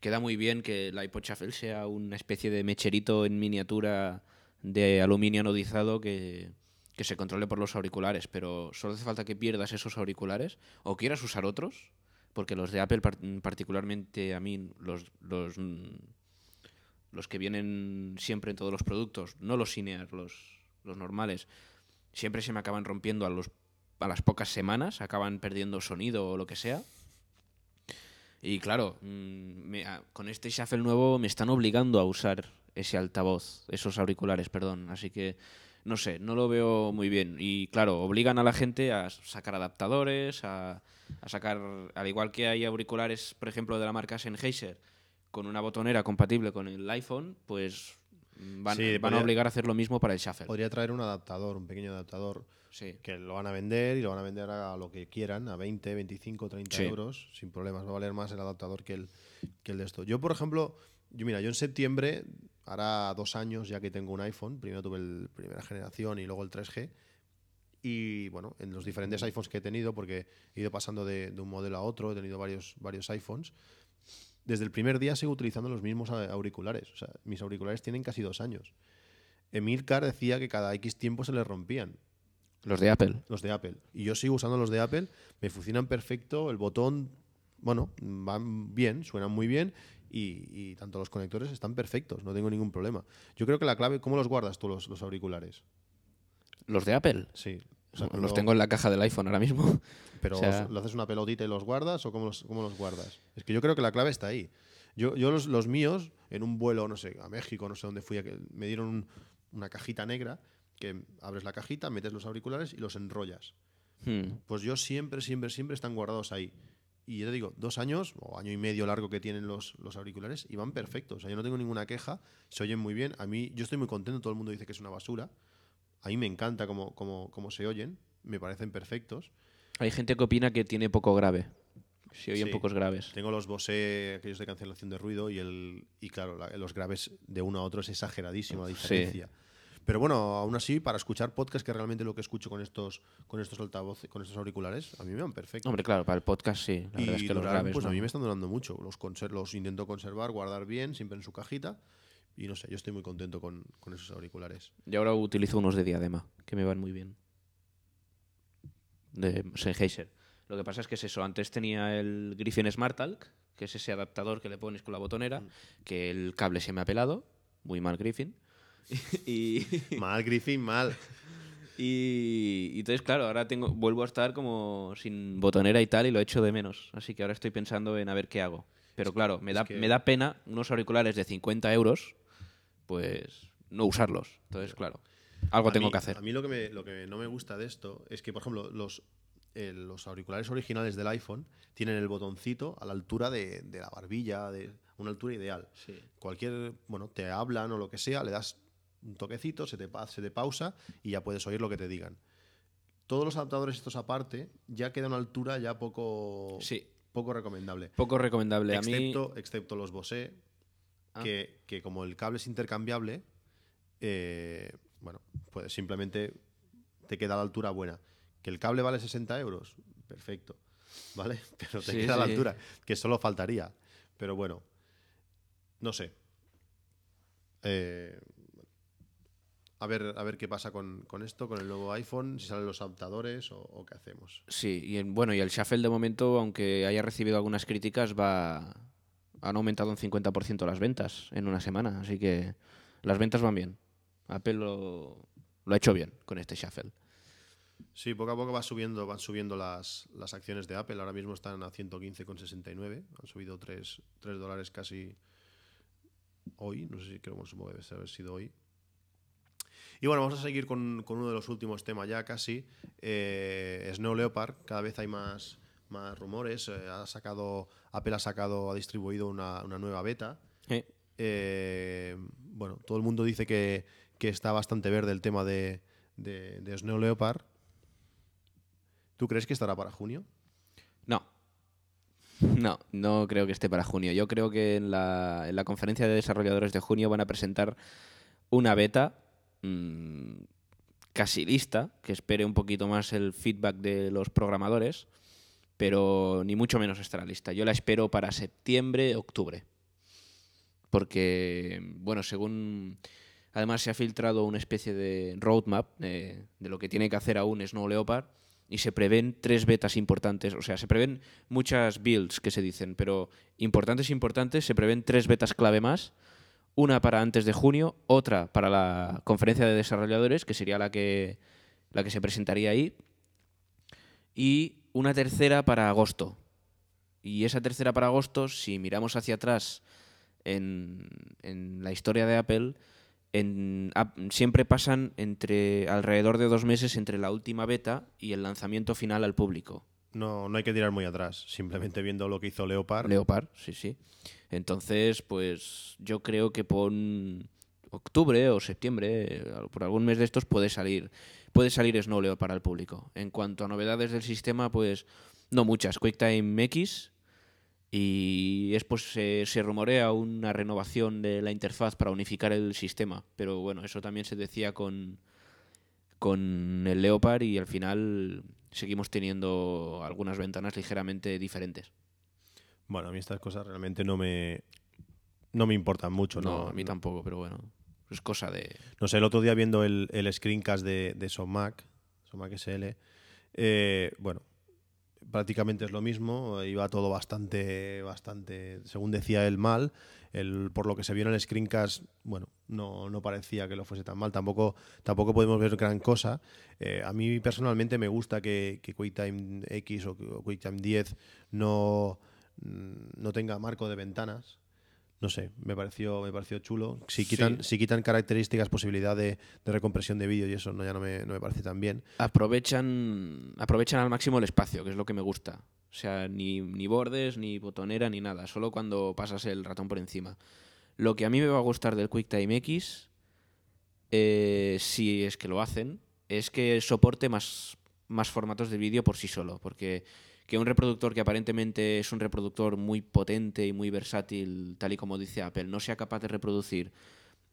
queda muy bien que el iPod Shuffle sea una especie de mecherito en miniatura de aluminio anodizado que, que se controle por los auriculares, pero solo hace falta que pierdas esos auriculares o quieras usar otros, porque los de Apple par- particularmente a mí, los, los, los que vienen siempre en todos los productos, no los Cinear, los, los normales, siempre se me acaban rompiendo a, los, a las pocas semanas, acaban perdiendo sonido o lo que sea. Y claro, mm, me- a- con este Shuffle nuevo me están obligando a usar ese altavoz, esos auriculares, perdón. Así que, no sé, no lo veo muy bien. Y claro, obligan a la gente a sacar adaptadores, a, a sacar, al igual que hay auriculares, por ejemplo, de la marca Sennheiser, con una botonera compatible con el iPhone, pues mm, van, Sí, van a obligar a hacer lo mismo para el Shuffle. Podría traer un adaptador, un pequeño adaptador Sí. que lo van a vender y lo van a vender a lo que quieran, a 20, 25, 30 Sí. euros, sin problemas. Va a valer más el adaptador que el, que el de esto. Yo, por ejemplo, yo mira, yo en septiembre, hará dos años ya que tengo un iPhone, primero tuve el primera generación y luego el 3G. Y bueno, en los diferentes iPhones que he tenido, porque he ido pasando de, de un modelo a otro, he tenido varios, varios iPhones. Desde el primer día sigo utilizando los mismos auriculares. O sea, mis auriculares tienen casi dos años. Emilcar decía que cada X tiempo se les rompían Los de Apple. los de Apple. Y yo sigo usando los de Apple, me funcionan perfecto, el botón, bueno, van bien, suenan muy bien y, y tanto los conectores están perfectos, no tengo ningún problema. Yo creo que la clave, ¿cómo los guardas tú los, los auriculares? Los de Apple. Sí. O sea, los tengo en la caja del iPhone ahora mismo. [LAUGHS] Pero o sea- ¿lo haces una pelotita y los guardas o cómo los, cómo los guardas? Es que yo creo que la clave está ahí. Yo, yo los, los míos, en un vuelo, no sé, a México, no sé dónde fui, me dieron un- una cajita negra que abres la cajita, metes los auriculares y los enrollas. Hmm. Pues yo siempre, siempre, siempre están guardados ahí. Y yo te digo, dos años o año y medio largo que tienen los, los auriculares y van perfectos. O sea, yo no tengo ninguna queja, se oyen muy bien. A mí, yo estoy muy contento, todo el mundo dice que es una basura. A mí me encanta cómo, cómo, cómo se oyen, me parecen perfectos. Hay gente que opina que tiene poco grave. Se oyen Sí. pocos graves. Tengo los Bose, aquellos de cancelación de ruido, y el y claro, la- los graves de uno a otro es exageradísima la Sí. diferencia. Pero bueno, aún así, para escuchar podcast, que realmente lo que escucho con estos, con estos altavoces, con estos auriculares, a mí me van perfecto. Hombre, claro, para el podcast sí. La verdad es y que los graves. pues a no. mí me están durando mucho. Los, los intento conservar, guardar bien, siempre en su cajita. Y no sé, yo estoy muy contento con, con esos auriculares. Yo ahora utilizo unos de diadema, que me van muy bien. De Sennheiser. Lo que pasa es que es eso. Antes tenía el Griffin SmartTalk, que es ese adaptador que le pones con la botonera, que el cable se me ha pelado. Muy mal Griffin. [LAUGHS] y, Mal, Griffin, mal. [LAUGHS] y, y entonces, claro, ahora tengo, vuelvo a estar como sin botonera y tal, y lo echo de menos. Así que ahora estoy pensando en a ver qué hago. Pero claro, me da, que- me da pena unos auriculares de 50 euros, pues no usarlos. Entonces, claro, algo A tengo mí- que hacer. A mí lo que, me, lo que no me gusta de esto es que, por ejemplo, los, eh, los auriculares originales del iPhone tienen el botoncito a la altura de, de la barbilla, de una altura ideal. Cualquier, bueno, te hablan o lo que sea, le das un toquecito, se te, pa- se te pausa y ya puedes oír lo que te digan. Todos los adaptadores estos aparte ya queda a una altura ya poco, Sí, poco recomendable. poco recomendable. A mí, Excepto, excepto los Bose, Ah. que, que como el cable es intercambiable, eh, bueno, pues simplemente te queda la altura buena. Que el cable vale 60 euros, perfecto, [LAUGHS] ¿vale? [LAUGHS] Pero te Sí, queda la altura, que solo faltaría. Pero bueno, no sé. Eh, a ver, a ver qué pasa con, con esto, con el nuevo iPhone, si salen los adaptadores o, o qué hacemos. sí, y en- bueno, y el Shuffle de momento, aunque haya recibido algunas críticas, va han aumentado un 50% las ventas en una semana. Así que las ventas van bien. Apple lo, ha hecho bien con este Shuffle. Sí, poco a poco va subiendo, van subiendo las, las acciones de Apple. Ahora mismo están a 115,69. Han subido 3, dólares casi hoy. No sé si creo que debe haber sido hoy. Y bueno, vamos a seguir con, con uno de los últimos temas ya casi. Eh, Snow Leopard. Cada vez hay más, más rumores. Eh, ha sacado, Apple ha sacado, ha distribuido una, una nueva beta. Eh, Eh, bueno, todo el mundo dice que, que está bastante verde el tema de, de, de Snow Leopard. ¿Tú crees que estará para junio? No. No, no creo que esté para junio. Yo creo que en la, en la conferencia de desarrolladores de junio van a presentar una beta mm, casi lista, que espere un poquito más el feedback de los programadores, pero ni mucho menos estará lista. Yo la espero para septiembre, octubre. Porque, bueno, según... Además se ha filtrado una especie de roadmap eh, de lo que tiene que hacer aún Snow Leopard y se prevén tres betas importantes. O sea, se prevén muchas builds que se dicen, pero importantes, importantes, se prevén tres betas clave más. Una para antes de junio, otra para la conferencia de desarrolladores, que sería la que, la que se presentaría ahí, y una tercera para agosto. Y esa tercera para agosto, si miramos hacia atrás en, en la historia de Apple, en, siempre pasan entre alrededor de dos meses entre la última beta y el lanzamiento final al público. No, no hay que tirar muy atrás. Simplemente viendo lo que hizo Leopard. Leopard, sí, sí. Entonces, pues yo creo que por octubre o septiembre, eh, por algún mes de estos, puede salir, puede salir Snow Leopard al público. En cuanto a novedades del sistema, pues no muchas. QuickTime X y es, pues, se, se rumorea una renovación de la interfaz para unificar el sistema. Pero bueno, eso también se decía con, con el Leopard y al final seguimos teniendo algunas ventanas ligeramente diferentes. Bueno, a mí estas cosas realmente no me, no me importan mucho. No, No, a mí tampoco, pero bueno, es cosa de... No sé, el otro día viendo el, el screencast de, de Somac, Somac SL, eh, bueno, prácticamente es lo mismo, iba todo bastante, bastante, según decía él, mal. El, por lo que se vio en el screencast, bueno, no, no parecía que lo fuese tan mal. Tampoco, tampoco podemos ver gran cosa. Eh, a mí personalmente me gusta que, que QuickTime X o, QuickTime 10 no, no tenga marco de ventanas no sé, me pareció, me pareció chulo. Si quitan, si quitan características, posibilidad de, de recompresión de vídeo y eso, no, ya no me, no me parece tan bien. Aprovechan, aprovechan al máximo el espacio, que es lo que me gusta. O sea, ni, ni bordes, ni botonera, ni nada. Solo cuando pasas el ratón por encima. Lo que a mí me va a gustar del QuickTime X, eh, si es que lo hacen, es que soporte más, más formatos de vídeo por sí solo. Porque que un reproductor que aparentemente es un reproductor muy potente y muy versátil, tal y como dice Apple, no sea capaz de reproducir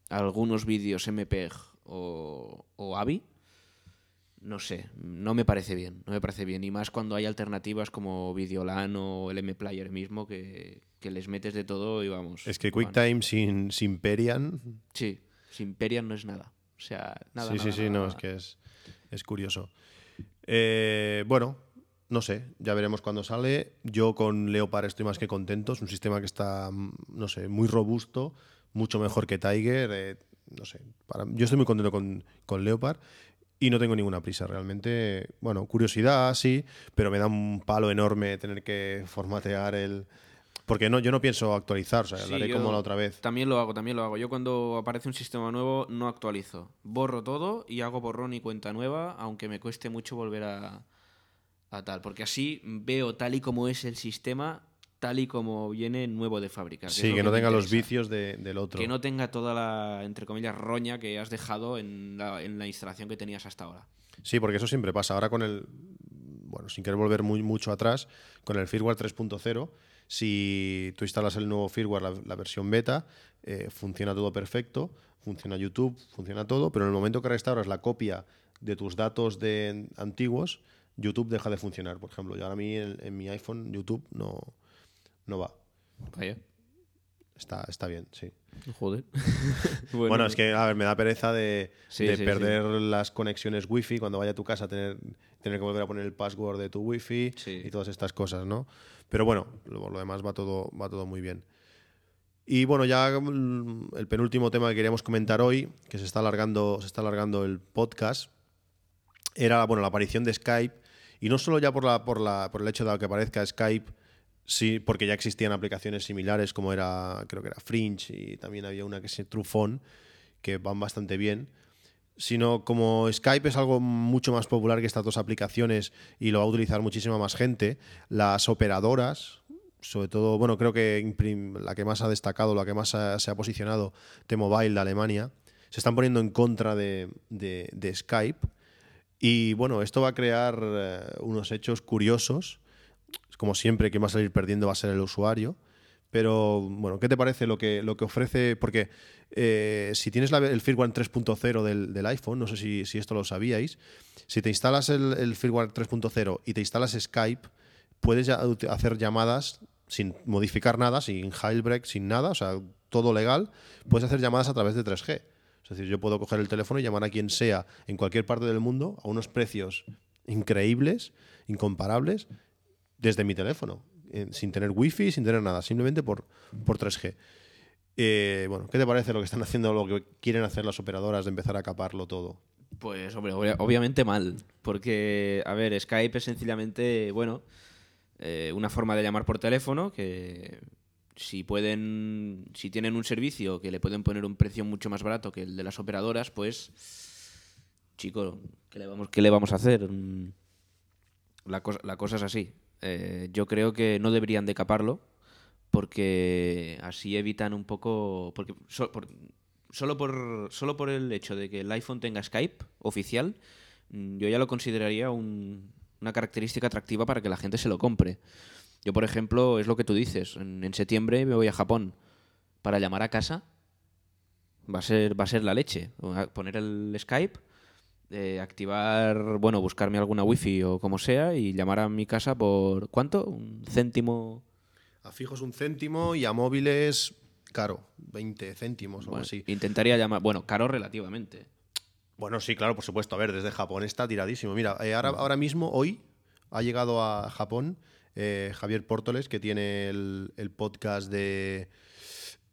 algunos vídeos MPEG o, o AVI, no sé, no me parece bien, no me parece bien. Y más cuando hay alternativas como Videolan o el M-Player mismo, que, que les metes de todo y vamos. Es que. QuickTime sin, sin Perian. Sí, sin Perian no es nada. O sea, nada. sí, nada, sí, sí, nada, no, es que es, es curioso. Eh, bueno, no sé, ya veremos cuándo sale. Yo con Leopard estoy más que contento. Es un sistema que está, mm, no sé, muy robusto, mucho mejor que Tiger. eh, no sé, para- yo estoy muy contento con, con Leopard y no tengo ninguna prisa realmente. Bueno, curiosidad, sí, pero me da un palo enorme tener que formatear el. Porque no, yo no pienso actualizar, o sea, Sí, lo haré yo como la otra vez. También lo hago, también lo hago. Yo cuando aparece un sistema nuevo no actualizo. Borro todo y hago borrón y cuenta nueva, aunque me cueste mucho volver a, a tal. Porque así veo tal y como es el sistema, tal y como viene nuevo de fábrica. Sí, que no tenga los vicios de- del otro. Que no tenga toda la, entre comillas, roña que has dejado en la, en la instalación que tenías hasta ahora. Sí, porque eso siempre pasa. Ahora con el. Bueno, sin querer volver muy mucho atrás, con el firmware 3.0, si tú instalas el nuevo firmware, la, la versión beta, eh, funciona todo perfecto, funciona YouTube, funciona todo, pero en el momento que restauras la copia de tus datos de antiguos, YouTube deja de funcionar. Por ejemplo, yo ahora a mí en, en mi iPhone YouTube no, no va. Vaya. Está, está bien, sí. Joder. [LAUGHS] Bueno, es que a ver, me da pereza de, Sí, de sí, perder las conexiones wifi cuando vaya a tu casa tener, tener que volver a poner el password de tu wifi y todas estas cosas, ¿no? Pero bueno, lo, lo demás va todo, va todo muy bien. Y bueno, ya mm, el penúltimo tema que queríamos comentar hoy, que se está alargando, se está alargando el podcast, era bueno, la aparición de Skype. Y no solo ya por, la, por, la, por el hecho de que aparezca Skype, sí, porque ya existían aplicaciones similares como era, creo que era Fringe y también había una que se Truephone, que van bastante bien. Sino como Skype es algo mucho más popular que estas dos aplicaciones y lo va a utilizar muchísima más gente, las operadoras, sobre todo, bueno, creo que la que más ha destacado, la que más ha- se ha posicionado, T-Mobile de Alemania, se están poniendo en contra de- de Skype. Y bueno, esto va a crear eh, unos hechos curiosos. Como siempre, quien va a salir perdiendo va a ser el usuario. Pero bueno, ¿qué te parece lo que, lo que ofrece? Porque eh, si tienes la- el firmware 3.0 del, del iPhone, no sé si, si esto lo sabíais, si te instalas el, el firmware 3.0 y te instalas Skype, puedes ya hacer llamadas sin modificar nada, sin jailbreak, sin nada, o sea, todo legal, puedes hacer llamadas a través de 3G. Es decir, yo puedo coger el teléfono y llamar a quien sea en cualquier parte del mundo a unos precios increíbles, incomparables, desde mi teléfono, eh, sin tener wifi, sin tener nada, simplemente por, por 3G. Eh, bueno, ¿qué te parece lo que están haciendo, lo que quieren hacer las operadoras de empezar a caparlo todo? Pues, hombre, obvia- obviamente mal. Porque, a ver, Skype es sencillamente, bueno, eh, una forma de llamar por teléfono que si pueden, si tienen un servicio que le pueden poner un precio mucho más barato que el de las operadoras, pues, chico, ¿qué le vamos, qué le vamos a hacer? Mm, La cosa, la cosa es así. Eh, yo creo que no deberían de caparlo porque así evitan un poco... Porque so- por- solo, por, solo por el hecho de que el iPhone tenga Skype oficial, mm, yo ya lo consideraría un- una característica atractiva para que la gente se lo compre. Yo, por ejemplo, es lo que tú dices. En, en septiembre me voy a Japón para llamar a casa. Va a ser, va a ser la leche. Poner el Skype, eh, activar, bueno, buscarme alguna wifi o como sea y llamar a mi casa por ¿cuánto? Un céntimo. A fijos un céntimo y a móviles, caro, 20 céntimos o Bueno, algo así. Intentaría llamar, bueno, caro relativamente. Bueno, sí, claro, por supuesto. A ver, desde Japón está tiradísimo. Mira, eh, ahora, ahora mismo, hoy, ha llegado a Japón eh, Javier Pórtoles, que tiene el, el podcast de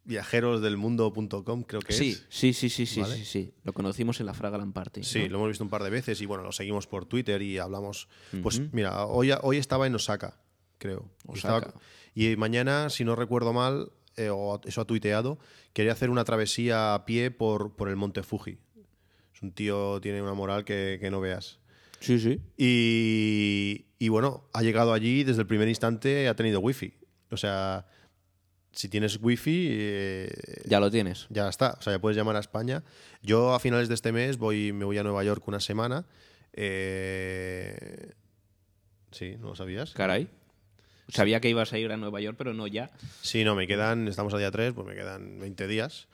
viajerosdelmundo.com, creo que Sí, es. sí, sí, sí, sí, ¿Vale? sí, sí. Lo conocimos en la Fragaland Party. Sí, ¿no? lo hemos visto un par de veces y bueno, lo seguimos por Twitter y hablamos. Pues mira, hoy, hoy estaba en Osaka, creo. Y Osaka. estaba- Y, mañana, si no recuerdo mal, eh, o eso ha tuiteado, quería hacer una travesía a pie por, por el Monte Fuji. Es un tío, tiene una moral que, que no veas. Sí, sí. Y, y bueno, ha llegado allí desde el primer instante, ha tenido wifi. O sea, si tienes wifi, eh, Ya lo tienes. ya está. O sea, ya puedes llamar a España. Yo a finales de este mes voy, me voy a Nueva York una semana. Eh, Sí, ¿no lo sabías? Caray. Sabía que ibas a ir a Nueva York, pero no ya. Sí, no, me quedan, estamos a día 3, pues me quedan 20 días.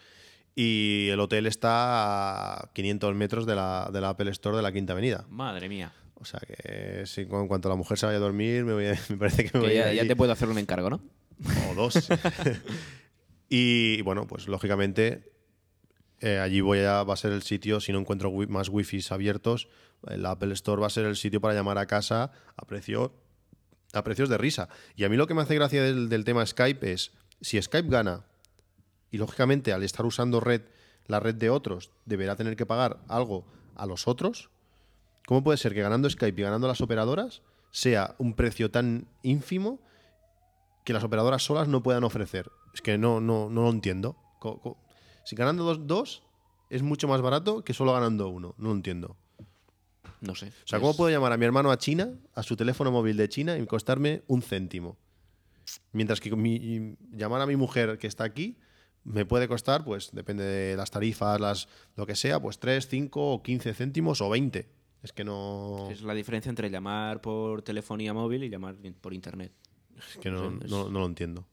Y el hotel está a 500 metros de la, de la Apple Store de la Quinta Avenida. Madre mía. O sea que sí, en cuanto la mujer se vaya a dormir, me, voy a- [LAUGHS] me parece que me Que voy ya, a ya te puedo hacer un encargo, ¿no? o dos. [LAUGHS] y bueno, pues lógicamente eh, allí voy a, va a ser el sitio, si no encuentro wi- más wifis abiertos, el Apple Store va a ser el sitio para llamar a casa a precio a precios de risa. Y a mí lo que me hace gracia del, del tema Skype es, si Skype gana, y lógicamente al estar usando red, la red de otros, deberá tener que pagar algo a los otros, ¿cómo puede ser que ganando Skype y ganando las operadoras sea un precio tan ínfimo que las operadoras solas no puedan ofrecer? Es que no, no, no lo entiendo. Si ganando dos, dos es mucho más barato que solo ganando uno. No lo entiendo. No sé. O sea, ¿cómo Es- puedo llamar a mi hermano a China, a su teléfono móvil de China, y costarme un céntimo? Mientras que mi- llamar a mi mujer que está aquí me puede costar, pues depende de las tarifas, las, lo que sea, pues 3, 5 o 15 céntimos o 20. Es que no, Es la diferencia entre llamar por telefonía móvil y llamar por internet. es que no, no- no lo entiendo.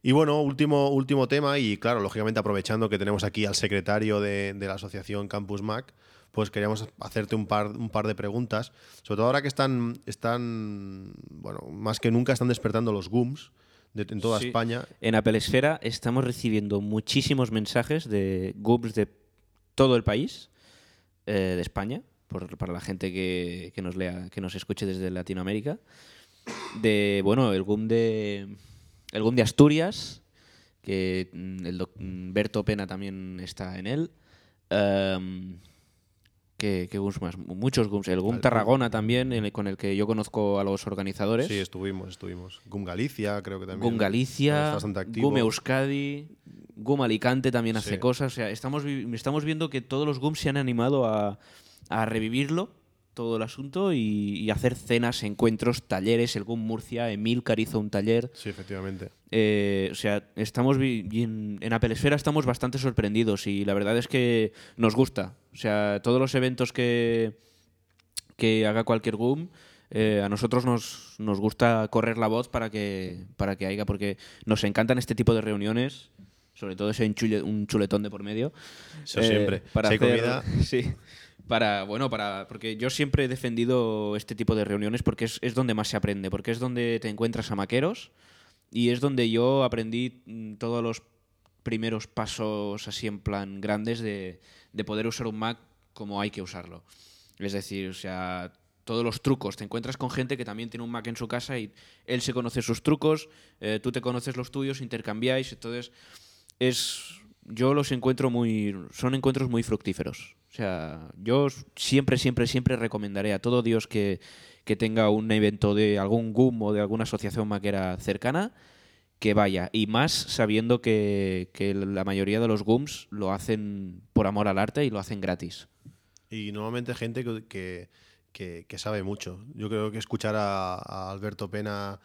Y bueno, último, último tema, y claro, lógicamente aprovechando que tenemos aquí al secretario de, de la asociación Campus Mac, pues queríamos hacerte un par, un par de preguntas, sobre todo ahora que están, están, bueno, más que nunca están despertando los GUMS de, en toda Sí. España. En Apple Esfera estamos recibiendo muchísimos mensajes de GUPs de todo el país, eh, de España, por- para la gente que, que nos lea, que nos escuche desde Latinoamérica. De, bueno, el GUM de, el GUM de Asturias, que mm, el doc- mm, Berto Pena también está en él. Em, ¿qué, qué GUMs más? Muchos GUMs. El GUM Tarragona también, el- con el que yo conozco a los organizadores. Sí, estuvimos, estuvimos. GUM Galicia, creo que también. GUM Galicia, es bastante activo. GUM Euskadi, GUM Alicante también hace Sí. cosas. O sea, estamos, estamos viendo que todos los GUM se han animado a, a revivirlo, todo el asunto, y, y hacer cenas, encuentros, talleres. El GUM Murcia, Emilcar hizo un taller. Sí, efectivamente. Eh, o sea, estamos en, en Apple Esfera estamos bastante sorprendidos y la verdad es que nos gusta. O sea, todos los eventos que, que haga cualquier GUM, eh, a nosotros nos, nos gusta correr la voz para que, para que haya, porque nos encantan este tipo de reuniones, sobre todo si hay un, chule- un chuletón de por medio. Eso Eh, siempre. Para Si hay hacer- comida, [LAUGHS] Sí. Para, bueno, para, porque yo siempre he defendido este tipo de reuniones porque es, es donde más se aprende, porque es donde te encuentras a maqueros y es donde yo aprendí mm, todos los primeros pasos así en plan grandes de, de poder usar un Mac como hay que usarlo. Es decir, o sea, todos los trucos. Te encuentras con gente que también tiene un Mac en su casa y él se conoce sus trucos, eh, tú te conoces los tuyos, intercambiáis. Entonces, es yo los encuentro muy son encuentros muy fructíferos sea yo siempre siempre siempre recomendaré a todo Dios que, que tenga un evento de algún GUM o de alguna asociación maquera cercana que vaya y más sabiendo que, que la mayoría de los GUMs lo hacen por amor al arte y lo hacen gratis Y normalmente gente que, que, que- que sabe mucho. Yo creo que escuchar a, a Alberto Pena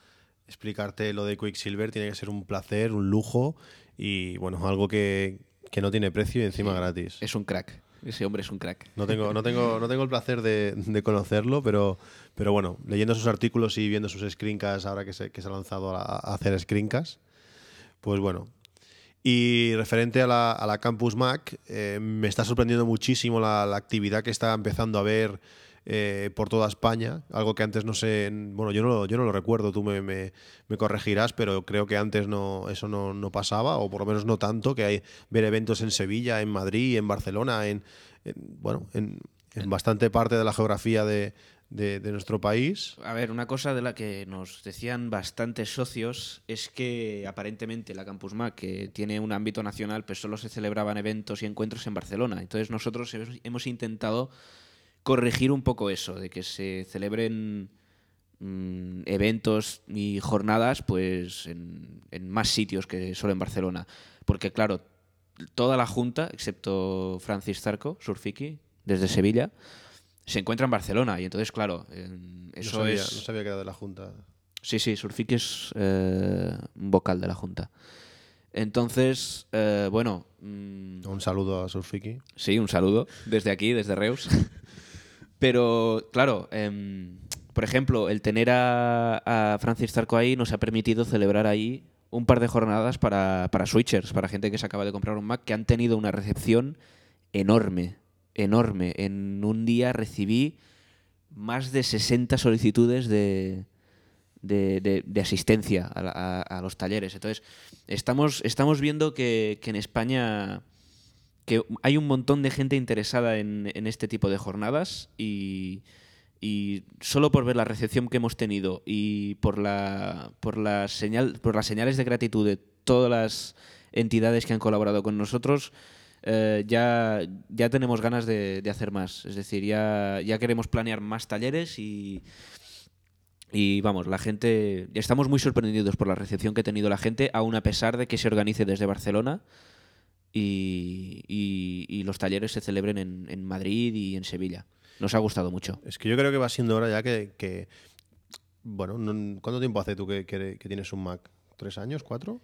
explicarte lo de Quicksilver tiene que ser un placer, un lujo y bueno, algo que, que no tiene precio y encima Sí. gratis. es un crack ese hombre es un crack No tengo, no tengo, no tengo el placer de, de conocerlo, pero, pero bueno, leyendo sus artículos y viendo sus screencasts ahora que se, que se ha lanzado a, a hacer screencasts, pues bueno. Y referente a la, a la Campus Mac, eh, me está sorprendiendo muchísimo la, la actividad que está empezando a ver eh, por toda España, algo que antes no sé, bueno, yo no, lo- yo no lo recuerdo, tú me, me- corregirás, pero creo que antes no, eso no, no pasaba, o por lo menos no tanto, que hay ver eventos en Sevilla, en Madrid, en Barcelona, en, en, bueno, en, en bastante parte de la geografía de, de- de nuestro país. A ver, una cosa de la que nos decían bastantes socios es que aparentemente la Campus Mac, que tiene un ámbito nacional, pues solo se celebraban eventos y encuentros en Barcelona. Entonces nosotros hemos intentado corregir un poco eso, de que se celebren mm, eventos y jornadas pues en, en más sitios que solo en Barcelona. Porque claro, toda la junta, excepto Francis Zarco, Surfiki, desde Sevilla, se encuentra en Barcelona. Y entonces, claro, en- No eso sabía, es... no sabía que era de la Junta. Sí, sí, Surfiki es eh, un vocal de la junta. Entonces, eh, bueno, mm, Un saludo a Surfiki. Sí, un saludo desde aquí, desde Reus. [LAUGHS] Pero, claro, em, por ejemplo, el tener a, a Francis Zarco ahí nos ha permitido celebrar ahí un par de jornadas para, para switchers, para gente que se acaba de comprar un Mac, que han tenido una recepción enorme, enorme. En un día recibí más de 60 solicitudes de, de, de- asistencia a- a los talleres. Entonces, estamos, estamos viendo que, que en España que hay un montón de gente interesada en, en este tipo de jornadas y, solo por ver la recepción que hemos tenido y por la, por la señal, por las señales de gratitud de todas las entidades que han colaborado con nosotros, eh, ya, ya tenemos ganas de, hacer más. Es decir, ya, ya queremos planear más talleres y, y vamos, la gente, estamos muy sorprendidos por la recepción que ha tenido la gente, aun a pesar de que se organice desde Barcelona y, y- y los talleres se celebren en, en Madrid y en Sevilla. Nos ha gustado mucho. Es que yo creo que va siendo hora ya que. que- bueno, no- ¿cuánto tiempo hace tú que, que- que tienes un Mac? ¿Tres años? ¿Cuatro?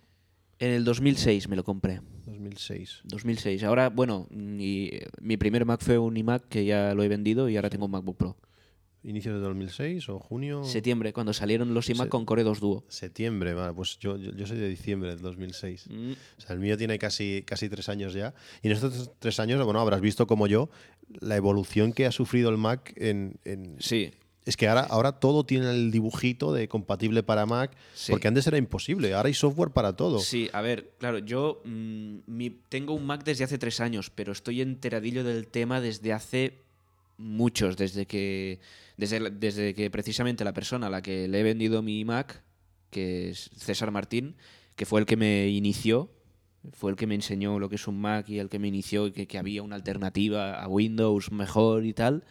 En el 2006 me lo compré. 2006. 2006. Ahora, bueno, mi, mi primer Mac fue un iMac que ya lo he vendido y ahora tengo un MacBook Pro. ¿Inicios de 2006 o junio? Septiembre, cuando salieron los iMac Se- con Core 2 Duo. Septiembre, vale, pues yo, yo, yo soy de diciembre del 2006. Mm, O sea, el mío tiene casi, casi tres años ya. Y en estos tres años, bueno, habrás visto como yo la evolución que ha sufrido el Mac en... en- Sí, Es que ahora, ahora todo tiene el dibujito de compatible para Mac, Sí. porque antes era imposible. Ahora hay software para todo. Sí, a ver, claro, yo mm, mi- tengo un Mac desde hace tres años, pero estoy enteradillo del tema desde hace muchos, desde que, desde, desde que precisamente la persona a la que le he vendido mi Mac, que es César Martín, que fue el que me inició, fue el que me enseñó lo que es un Mac y el que me inició y que, que había una alternativa a Windows mejor y tal,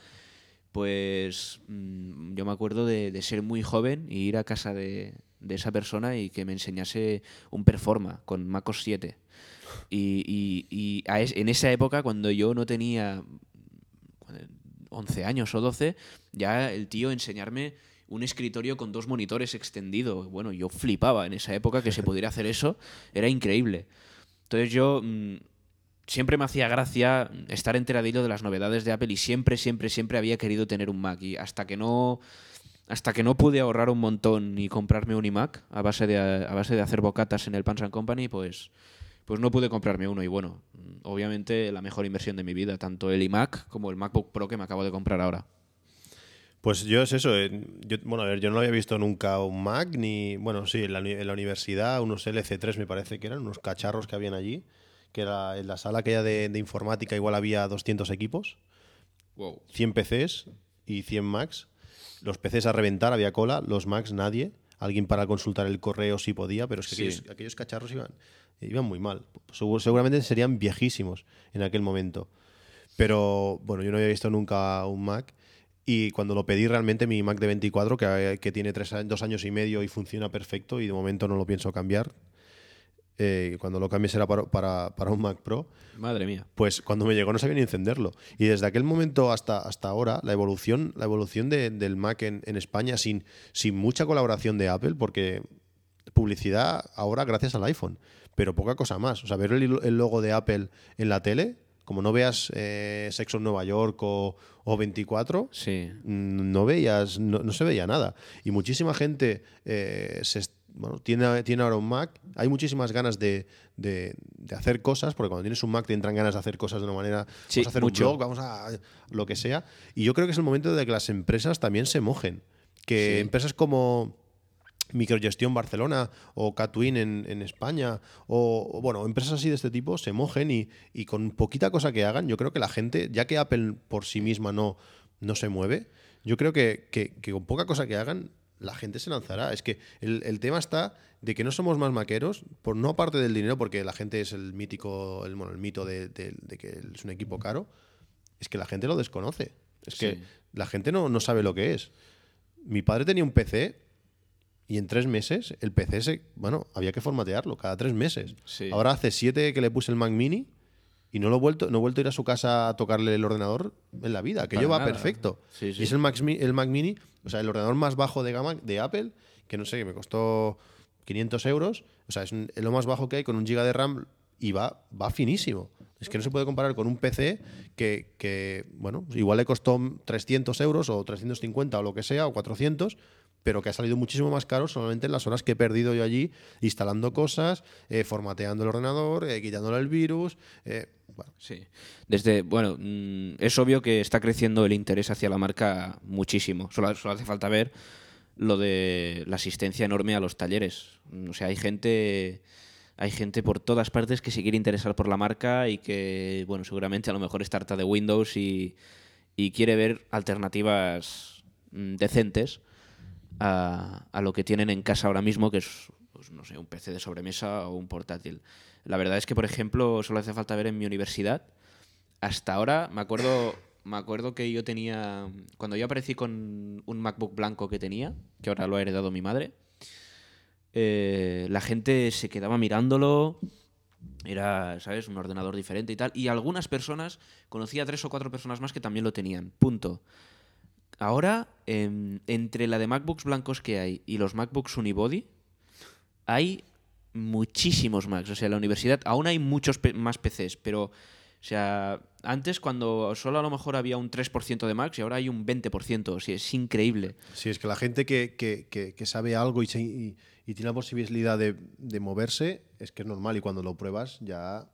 pues mm, yo me acuerdo de, de ser muy joven y ir a casa de, de esa persona y que me enseñase un Performa con MacOS 7. Y, y- en esa época, cuando yo no tenía 11 años o 12, ya el tío enseñarme un escritorio con dos monitores extendido. Bueno, yo flipaba en esa época que se [LAUGHS] pudiera hacer eso, era increíble. Entonces yo mm, siempre me hacía gracia estar enteradillo de las novedades de Apple y siempre, siempre, siempre había querido tener un Mac. Y hasta que no, hasta que no pude ahorrar un montón y comprarme un iMac a base de, a base de hacer bocatas en el Pans and Company, pues, pues no pude comprarme uno. Y bueno, mm, obviamente la mejor inversión de mi vida, tanto el iMac como el MacBook Pro que me acabo de comprar ahora. Pues yo es eso. eh, yo- bueno, a ver, yo no había visto nunca un Mac, ni. Bueno, sí, en la, en la universidad, unos LC3 me parece que eran, unos cacharros que habían allí. Que era en la sala aquella de, de informática, igual había 200 equipos, Wow. 100 PCs y 100 Macs. Los PCs a reventar, había cola, los Macs nadie. Alguien para consultar el correo sí podía, pero es que Sí. aquellos, aquellos cacharros iban, iban muy mal. Segu- Seguramente serían viejísimos en aquel momento. Pero bueno, yo no había visto nunca un Mac. Y cuando lo pedí realmente, mi Mac de 24, que, que tiene tres, dos años y medio y funciona perfecto, y de momento no lo pienso cambiar. eh, cuando lo cambie será para, para, para un Mac Pro. Madre mía. Pues cuando me llegó no sabía ni encenderlo. Y desde aquel momento hasta, hasta ahora, la evolución, la evolución de- del Mac en, en España sin, sin mucha colaboración de Apple, porque publicidad ahora gracias al iPhone, pero poca cosa más. O sea, ver el, el logo de Apple en la tele, como no veas eh, Sexo en Nueva York o, o 24, Sí. mm, no veías, no, no se veía nada. Y muchísima gente eh, se est- bueno, tiene, tiene ahora un Mac. Hay muchísimas ganas de, de- de hacer cosas, porque cuando tienes un Mac te entran ganas de hacer cosas de una manera. Sí, vamos a hacer mucho. un blog, vamos a lo que sea. Y yo creo que es el momento de que las empresas también se mojen. Que Sí. empresas como Microgestión Barcelona o Catwin en, en España o, bueno, empresas así de este tipo se mojen y, y con poquita cosa que hagan, yo creo que la gente, ya que Apple por sí misma no, no se mueve, yo creo que, que- que con poca cosa que hagan, la gente se lanzará. Es que el, el tema está de que no somos más maqueros, por no aparte del dinero, porque la gente es el mítico, el, bueno, el mito de, de- de que es un equipo caro, es que la gente lo desconoce. Es que la gente no, no sabe lo que es. Mi padre tenía un PC y en tres meses el PC se, bueno, había que formatearlo cada tres meses. Sí. Ahora hace siete que le puse el Mac Mini y no lo he vuelto, no he vuelto a ir a su casa a tocarle el ordenador en la vida. Que Para yo va nada. perfecto. Sí, sí. Y es el Mac, el Mac Mini, o sea, el ordenador más bajo de gama de Apple, que no sé, que me costó 500 euros. O sea, es, un- es lo más bajo que hay con un giga de RAM y va, va finísimo. Es que no se puede comparar con un PC que, que, bueno, igual le costó 300 euros o 350 o lo que sea, o 400, pero que ha salido muchísimo más caro solamente en las horas que he perdido yo allí instalando cosas, eh, formateando el ordenador, eh, quitándole el virus. eh, Sí. Desde, bueno, mm, es obvio que está creciendo el interés hacia la marca muchísimo. Solo, hace falta ver lo de la asistencia enorme a los talleres. O sea, hay gente, hay gente por todas partes que se quiere interesar por la marca y que, bueno, seguramente a lo mejor está harta de Windows y, y quiere ver alternativas mm, decentes a, a lo que tienen en casa ahora mismo, que es, pues, no sé, un PC de sobremesa o un portátil. La verdad es que, por ejemplo, solo hace falta ver en mi universidad. Hasta ahora, me acuerdo, me acuerdo que yo tenía. Cuando yo aparecí con un MacBook blanco que tenía, que ahora lo ha heredado mi madre, eh, la gente se quedaba mirándolo. Era, ¿sabes? Un ordenador diferente y tal. Y algunas personas, conocía tres o cuatro personas más que también lo tenían. Punto. Ahora, em, entre la de MacBooks blancos que hay y los MacBooks Unibody, hay muchísimos Macs. O sea, en la universidad aún hay muchos más PCs, pero, o sea, antes cuando solo a lo mejor había un 3% de Macs y ahora hay un 20%. O sea, es increíble. Sí, es que la gente que, que- que- que sabe algo y, se- y- y tiene la posibilidad de, de moverse, es que es normal. Y cuando lo pruebas, ya,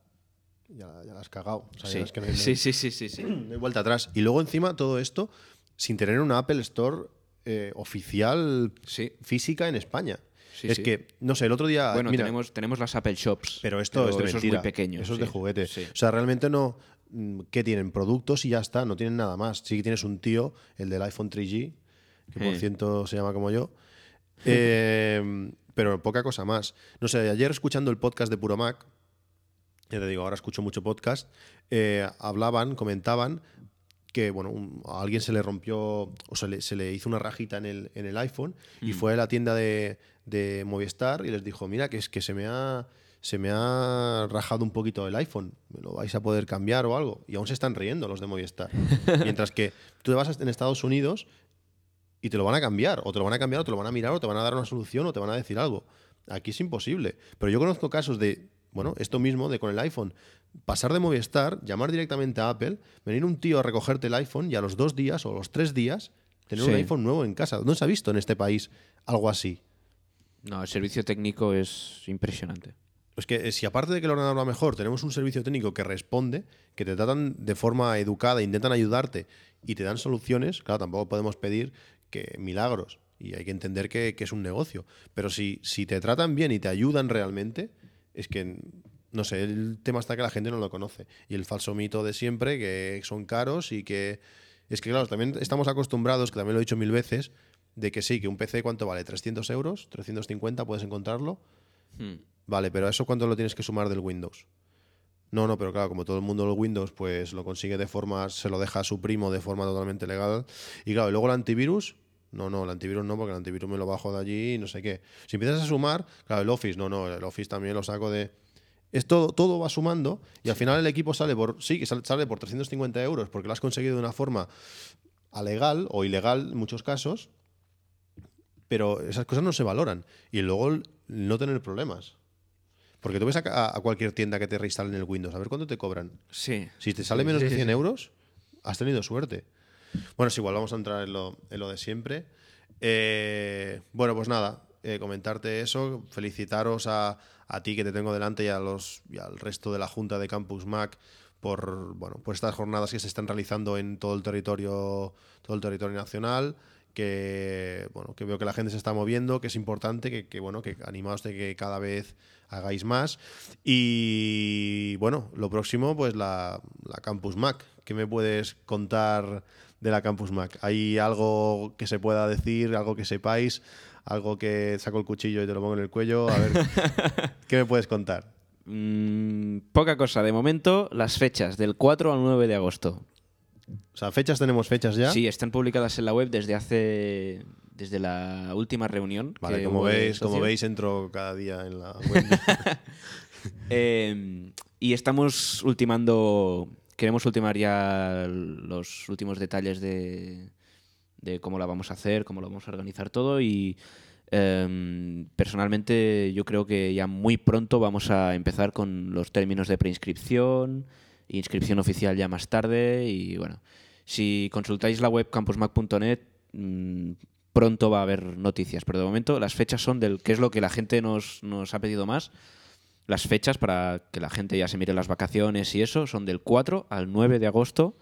ya, ya la has cagado. O sea, ya Sí. es que no hay- sí, sí, sí, sí, sí. [CLEARS THROAT] no hay vuelta atrás. Y luego, encima, todo esto sin tener una Apple Store eh, oficial Sí. física en España. Sí, es sí. que, no sé, el otro día. Bueno, mira, tenemos, tenemos las Apple Shops. pero esto es de eso mentira. muy pequeño. Eso es de juguete. O sea, realmente no. mm, ¿Qué tienen? Productos y ya está, no tienen nada más. Sí que tienes un tío, el del iPhone 3G, que por Eh. ciento se llama como yo. [LAUGHS] Eh, pero poca cosa más. No sé, ayer escuchando el podcast de Puro Mac, ya te digo, ahora escucho mucho podcast, eh, hablaban, comentaban que bueno, un- a alguien se le rompió o se le, se le hizo una rajita en el, en el iPhone y fue a la tienda de, de Movistar y les dijo, mira, que es que se me ha se me ha rajado un poquito el iPhone, ¿me lo vais a poder cambiar o algo? Y aún se están riendo los de Movistar. [LAUGHS] Mientras que tú te vas en Estados Unidos y te lo van a cambiar, o te lo van a cambiar, o te lo van a mirar, o te van a dar una solución, o te van a decir algo. Aquí es imposible. Pero yo conozco casos de, bueno, esto mismo, de con el iPhone, pasar de Movistar, llamar directamente a Apple, venir un tío a recogerte el iPhone y a los dos días o los tres días tener un iPhone nuevo en casa. ¿No se ha visto en este país algo así? No, el servicio técnico es impresionante. Es que eh, si aparte de que el ordenador va mejor, tenemos un servicio técnico que responde, que te tratan de forma educada, intentan ayudarte y te dan soluciones, claro, tampoco podemos pedir que milagros. Y hay que entender que, que es un negocio. Pero si, si te tratan bien y te ayudan realmente, es que, no sé, el tema está que la gente no lo conoce. Y el falso mito de siempre, que son caros y que... Es que, claro, también estamos acostumbrados, que también lo he dicho mil veces, de que sí, que un PC, ¿cuánto vale? ¿300 euros? ¿350? ¿Puedes encontrarlo? Hmm. Vale, pero ¿a eso cuánto lo tienes que sumar del Windows? No, no, pero claro, como todo el mundo el Windows, pues lo consigue de forma, se lo deja a su primo de forma totalmente legal. Y claro, y luego el antivirus, no, no, el antivirus no, porque el antivirus me lo bajo de allí y no sé qué. Si empiezas a sumar, claro, el Office, no, no, el Office también lo saco de... Es todo, todo va sumando y al final el equipo sale por, sí, que sale, por 350 euros porque lo has conseguido de una forma alegal o ilegal en muchos casos, pero esas cosas no se valoran. Y luego no tener problemas. Porque tú ves a, cualquier tienda que te reinstalen el Windows, a ver cuánto te cobran. Sí. Si te sale menos sí, de sí, 100 sí. euros, has tenido suerte. Bueno, es igual, vamos a entrar en lo, en lo de siempre. Eh, bueno, pues nada, eh, comentarte eso, felicitaros a, a ti que te tengo delante y, a los, y al resto de la Junta de Campus Mac por, bueno, por estas jornadas que se están realizando en todo el territorio, todo el territorio nacional que bueno que veo que la gente se está moviendo que es importante que, bueno que animaos de que cada vez hagáis más y bueno lo próximo pues la, la Campus Mac ¿qué me puedes contar de la Campus Mac? ¿hay algo que se pueda decir algo que sepáis algo que saco el cuchillo y te lo pongo en el cuello a ver [LAUGHS] ¿qué me puedes contar? Mm, poca cosa. De momento, las fechas del 4 al 9 de agosto. O sea, fechas tenemos fechas ya. Sí, están publicadas en la web desde hace. desde la última reunión. Vale, como veis, como veis, entro cada día en la [LAUGHS] web. Eh, y estamos ultimando. Queremos ultimar ya los últimos detalles de, de cómo la vamos a hacer, cómo lo vamos a organizar todo. Y eh, personalmente, yo creo que ya muy pronto vamos a empezar con los términos de preinscripción, inscripción oficial ya más tarde. Y bueno, si consultáis la web campusmac.net, mm, pronto va a haber noticias. Pero de momento, las fechas son del que es lo que la gente nos, nos ha pedido más las fechas para que la gente ya se mire las vacaciones y eso son del 4 al 9 de agosto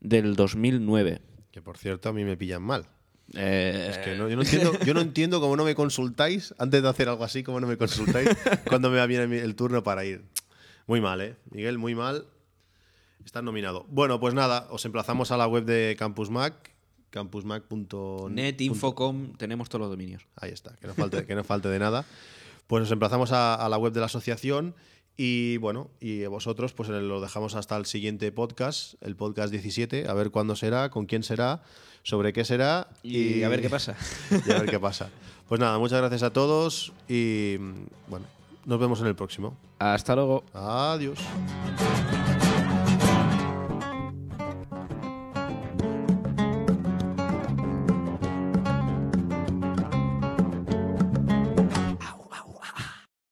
del 2009. que por cierto, a mí me pillan mal. Eh, Es que no- yo, no entiendo, yo no entiendo cómo no me consultáis antes de hacer algo así, cómo no me consultáis cuando me va bien el turno para ir. Muy mal, ¿eh? Miguel, muy mal. Estás nominado. Bueno, pues nada, os emplazamos a la web de Campus Mac, campusmac.net. Net, Infocom, tenemos todos los dominios. Ahí está, que no falte, que no falte de nada. Pues nos emplazamos a, a la web de la asociación y bueno, y vosotros pues lo dejamos hasta el siguiente podcast, el podcast 17, a ver cuándo será, con quién será, sobre qué será Y, a ver qué pasa. [LAUGHS] y a ver qué pasa. Pues nada, muchas gracias a todos y bueno, nos vemos en el próximo. Hasta luego. Adiós.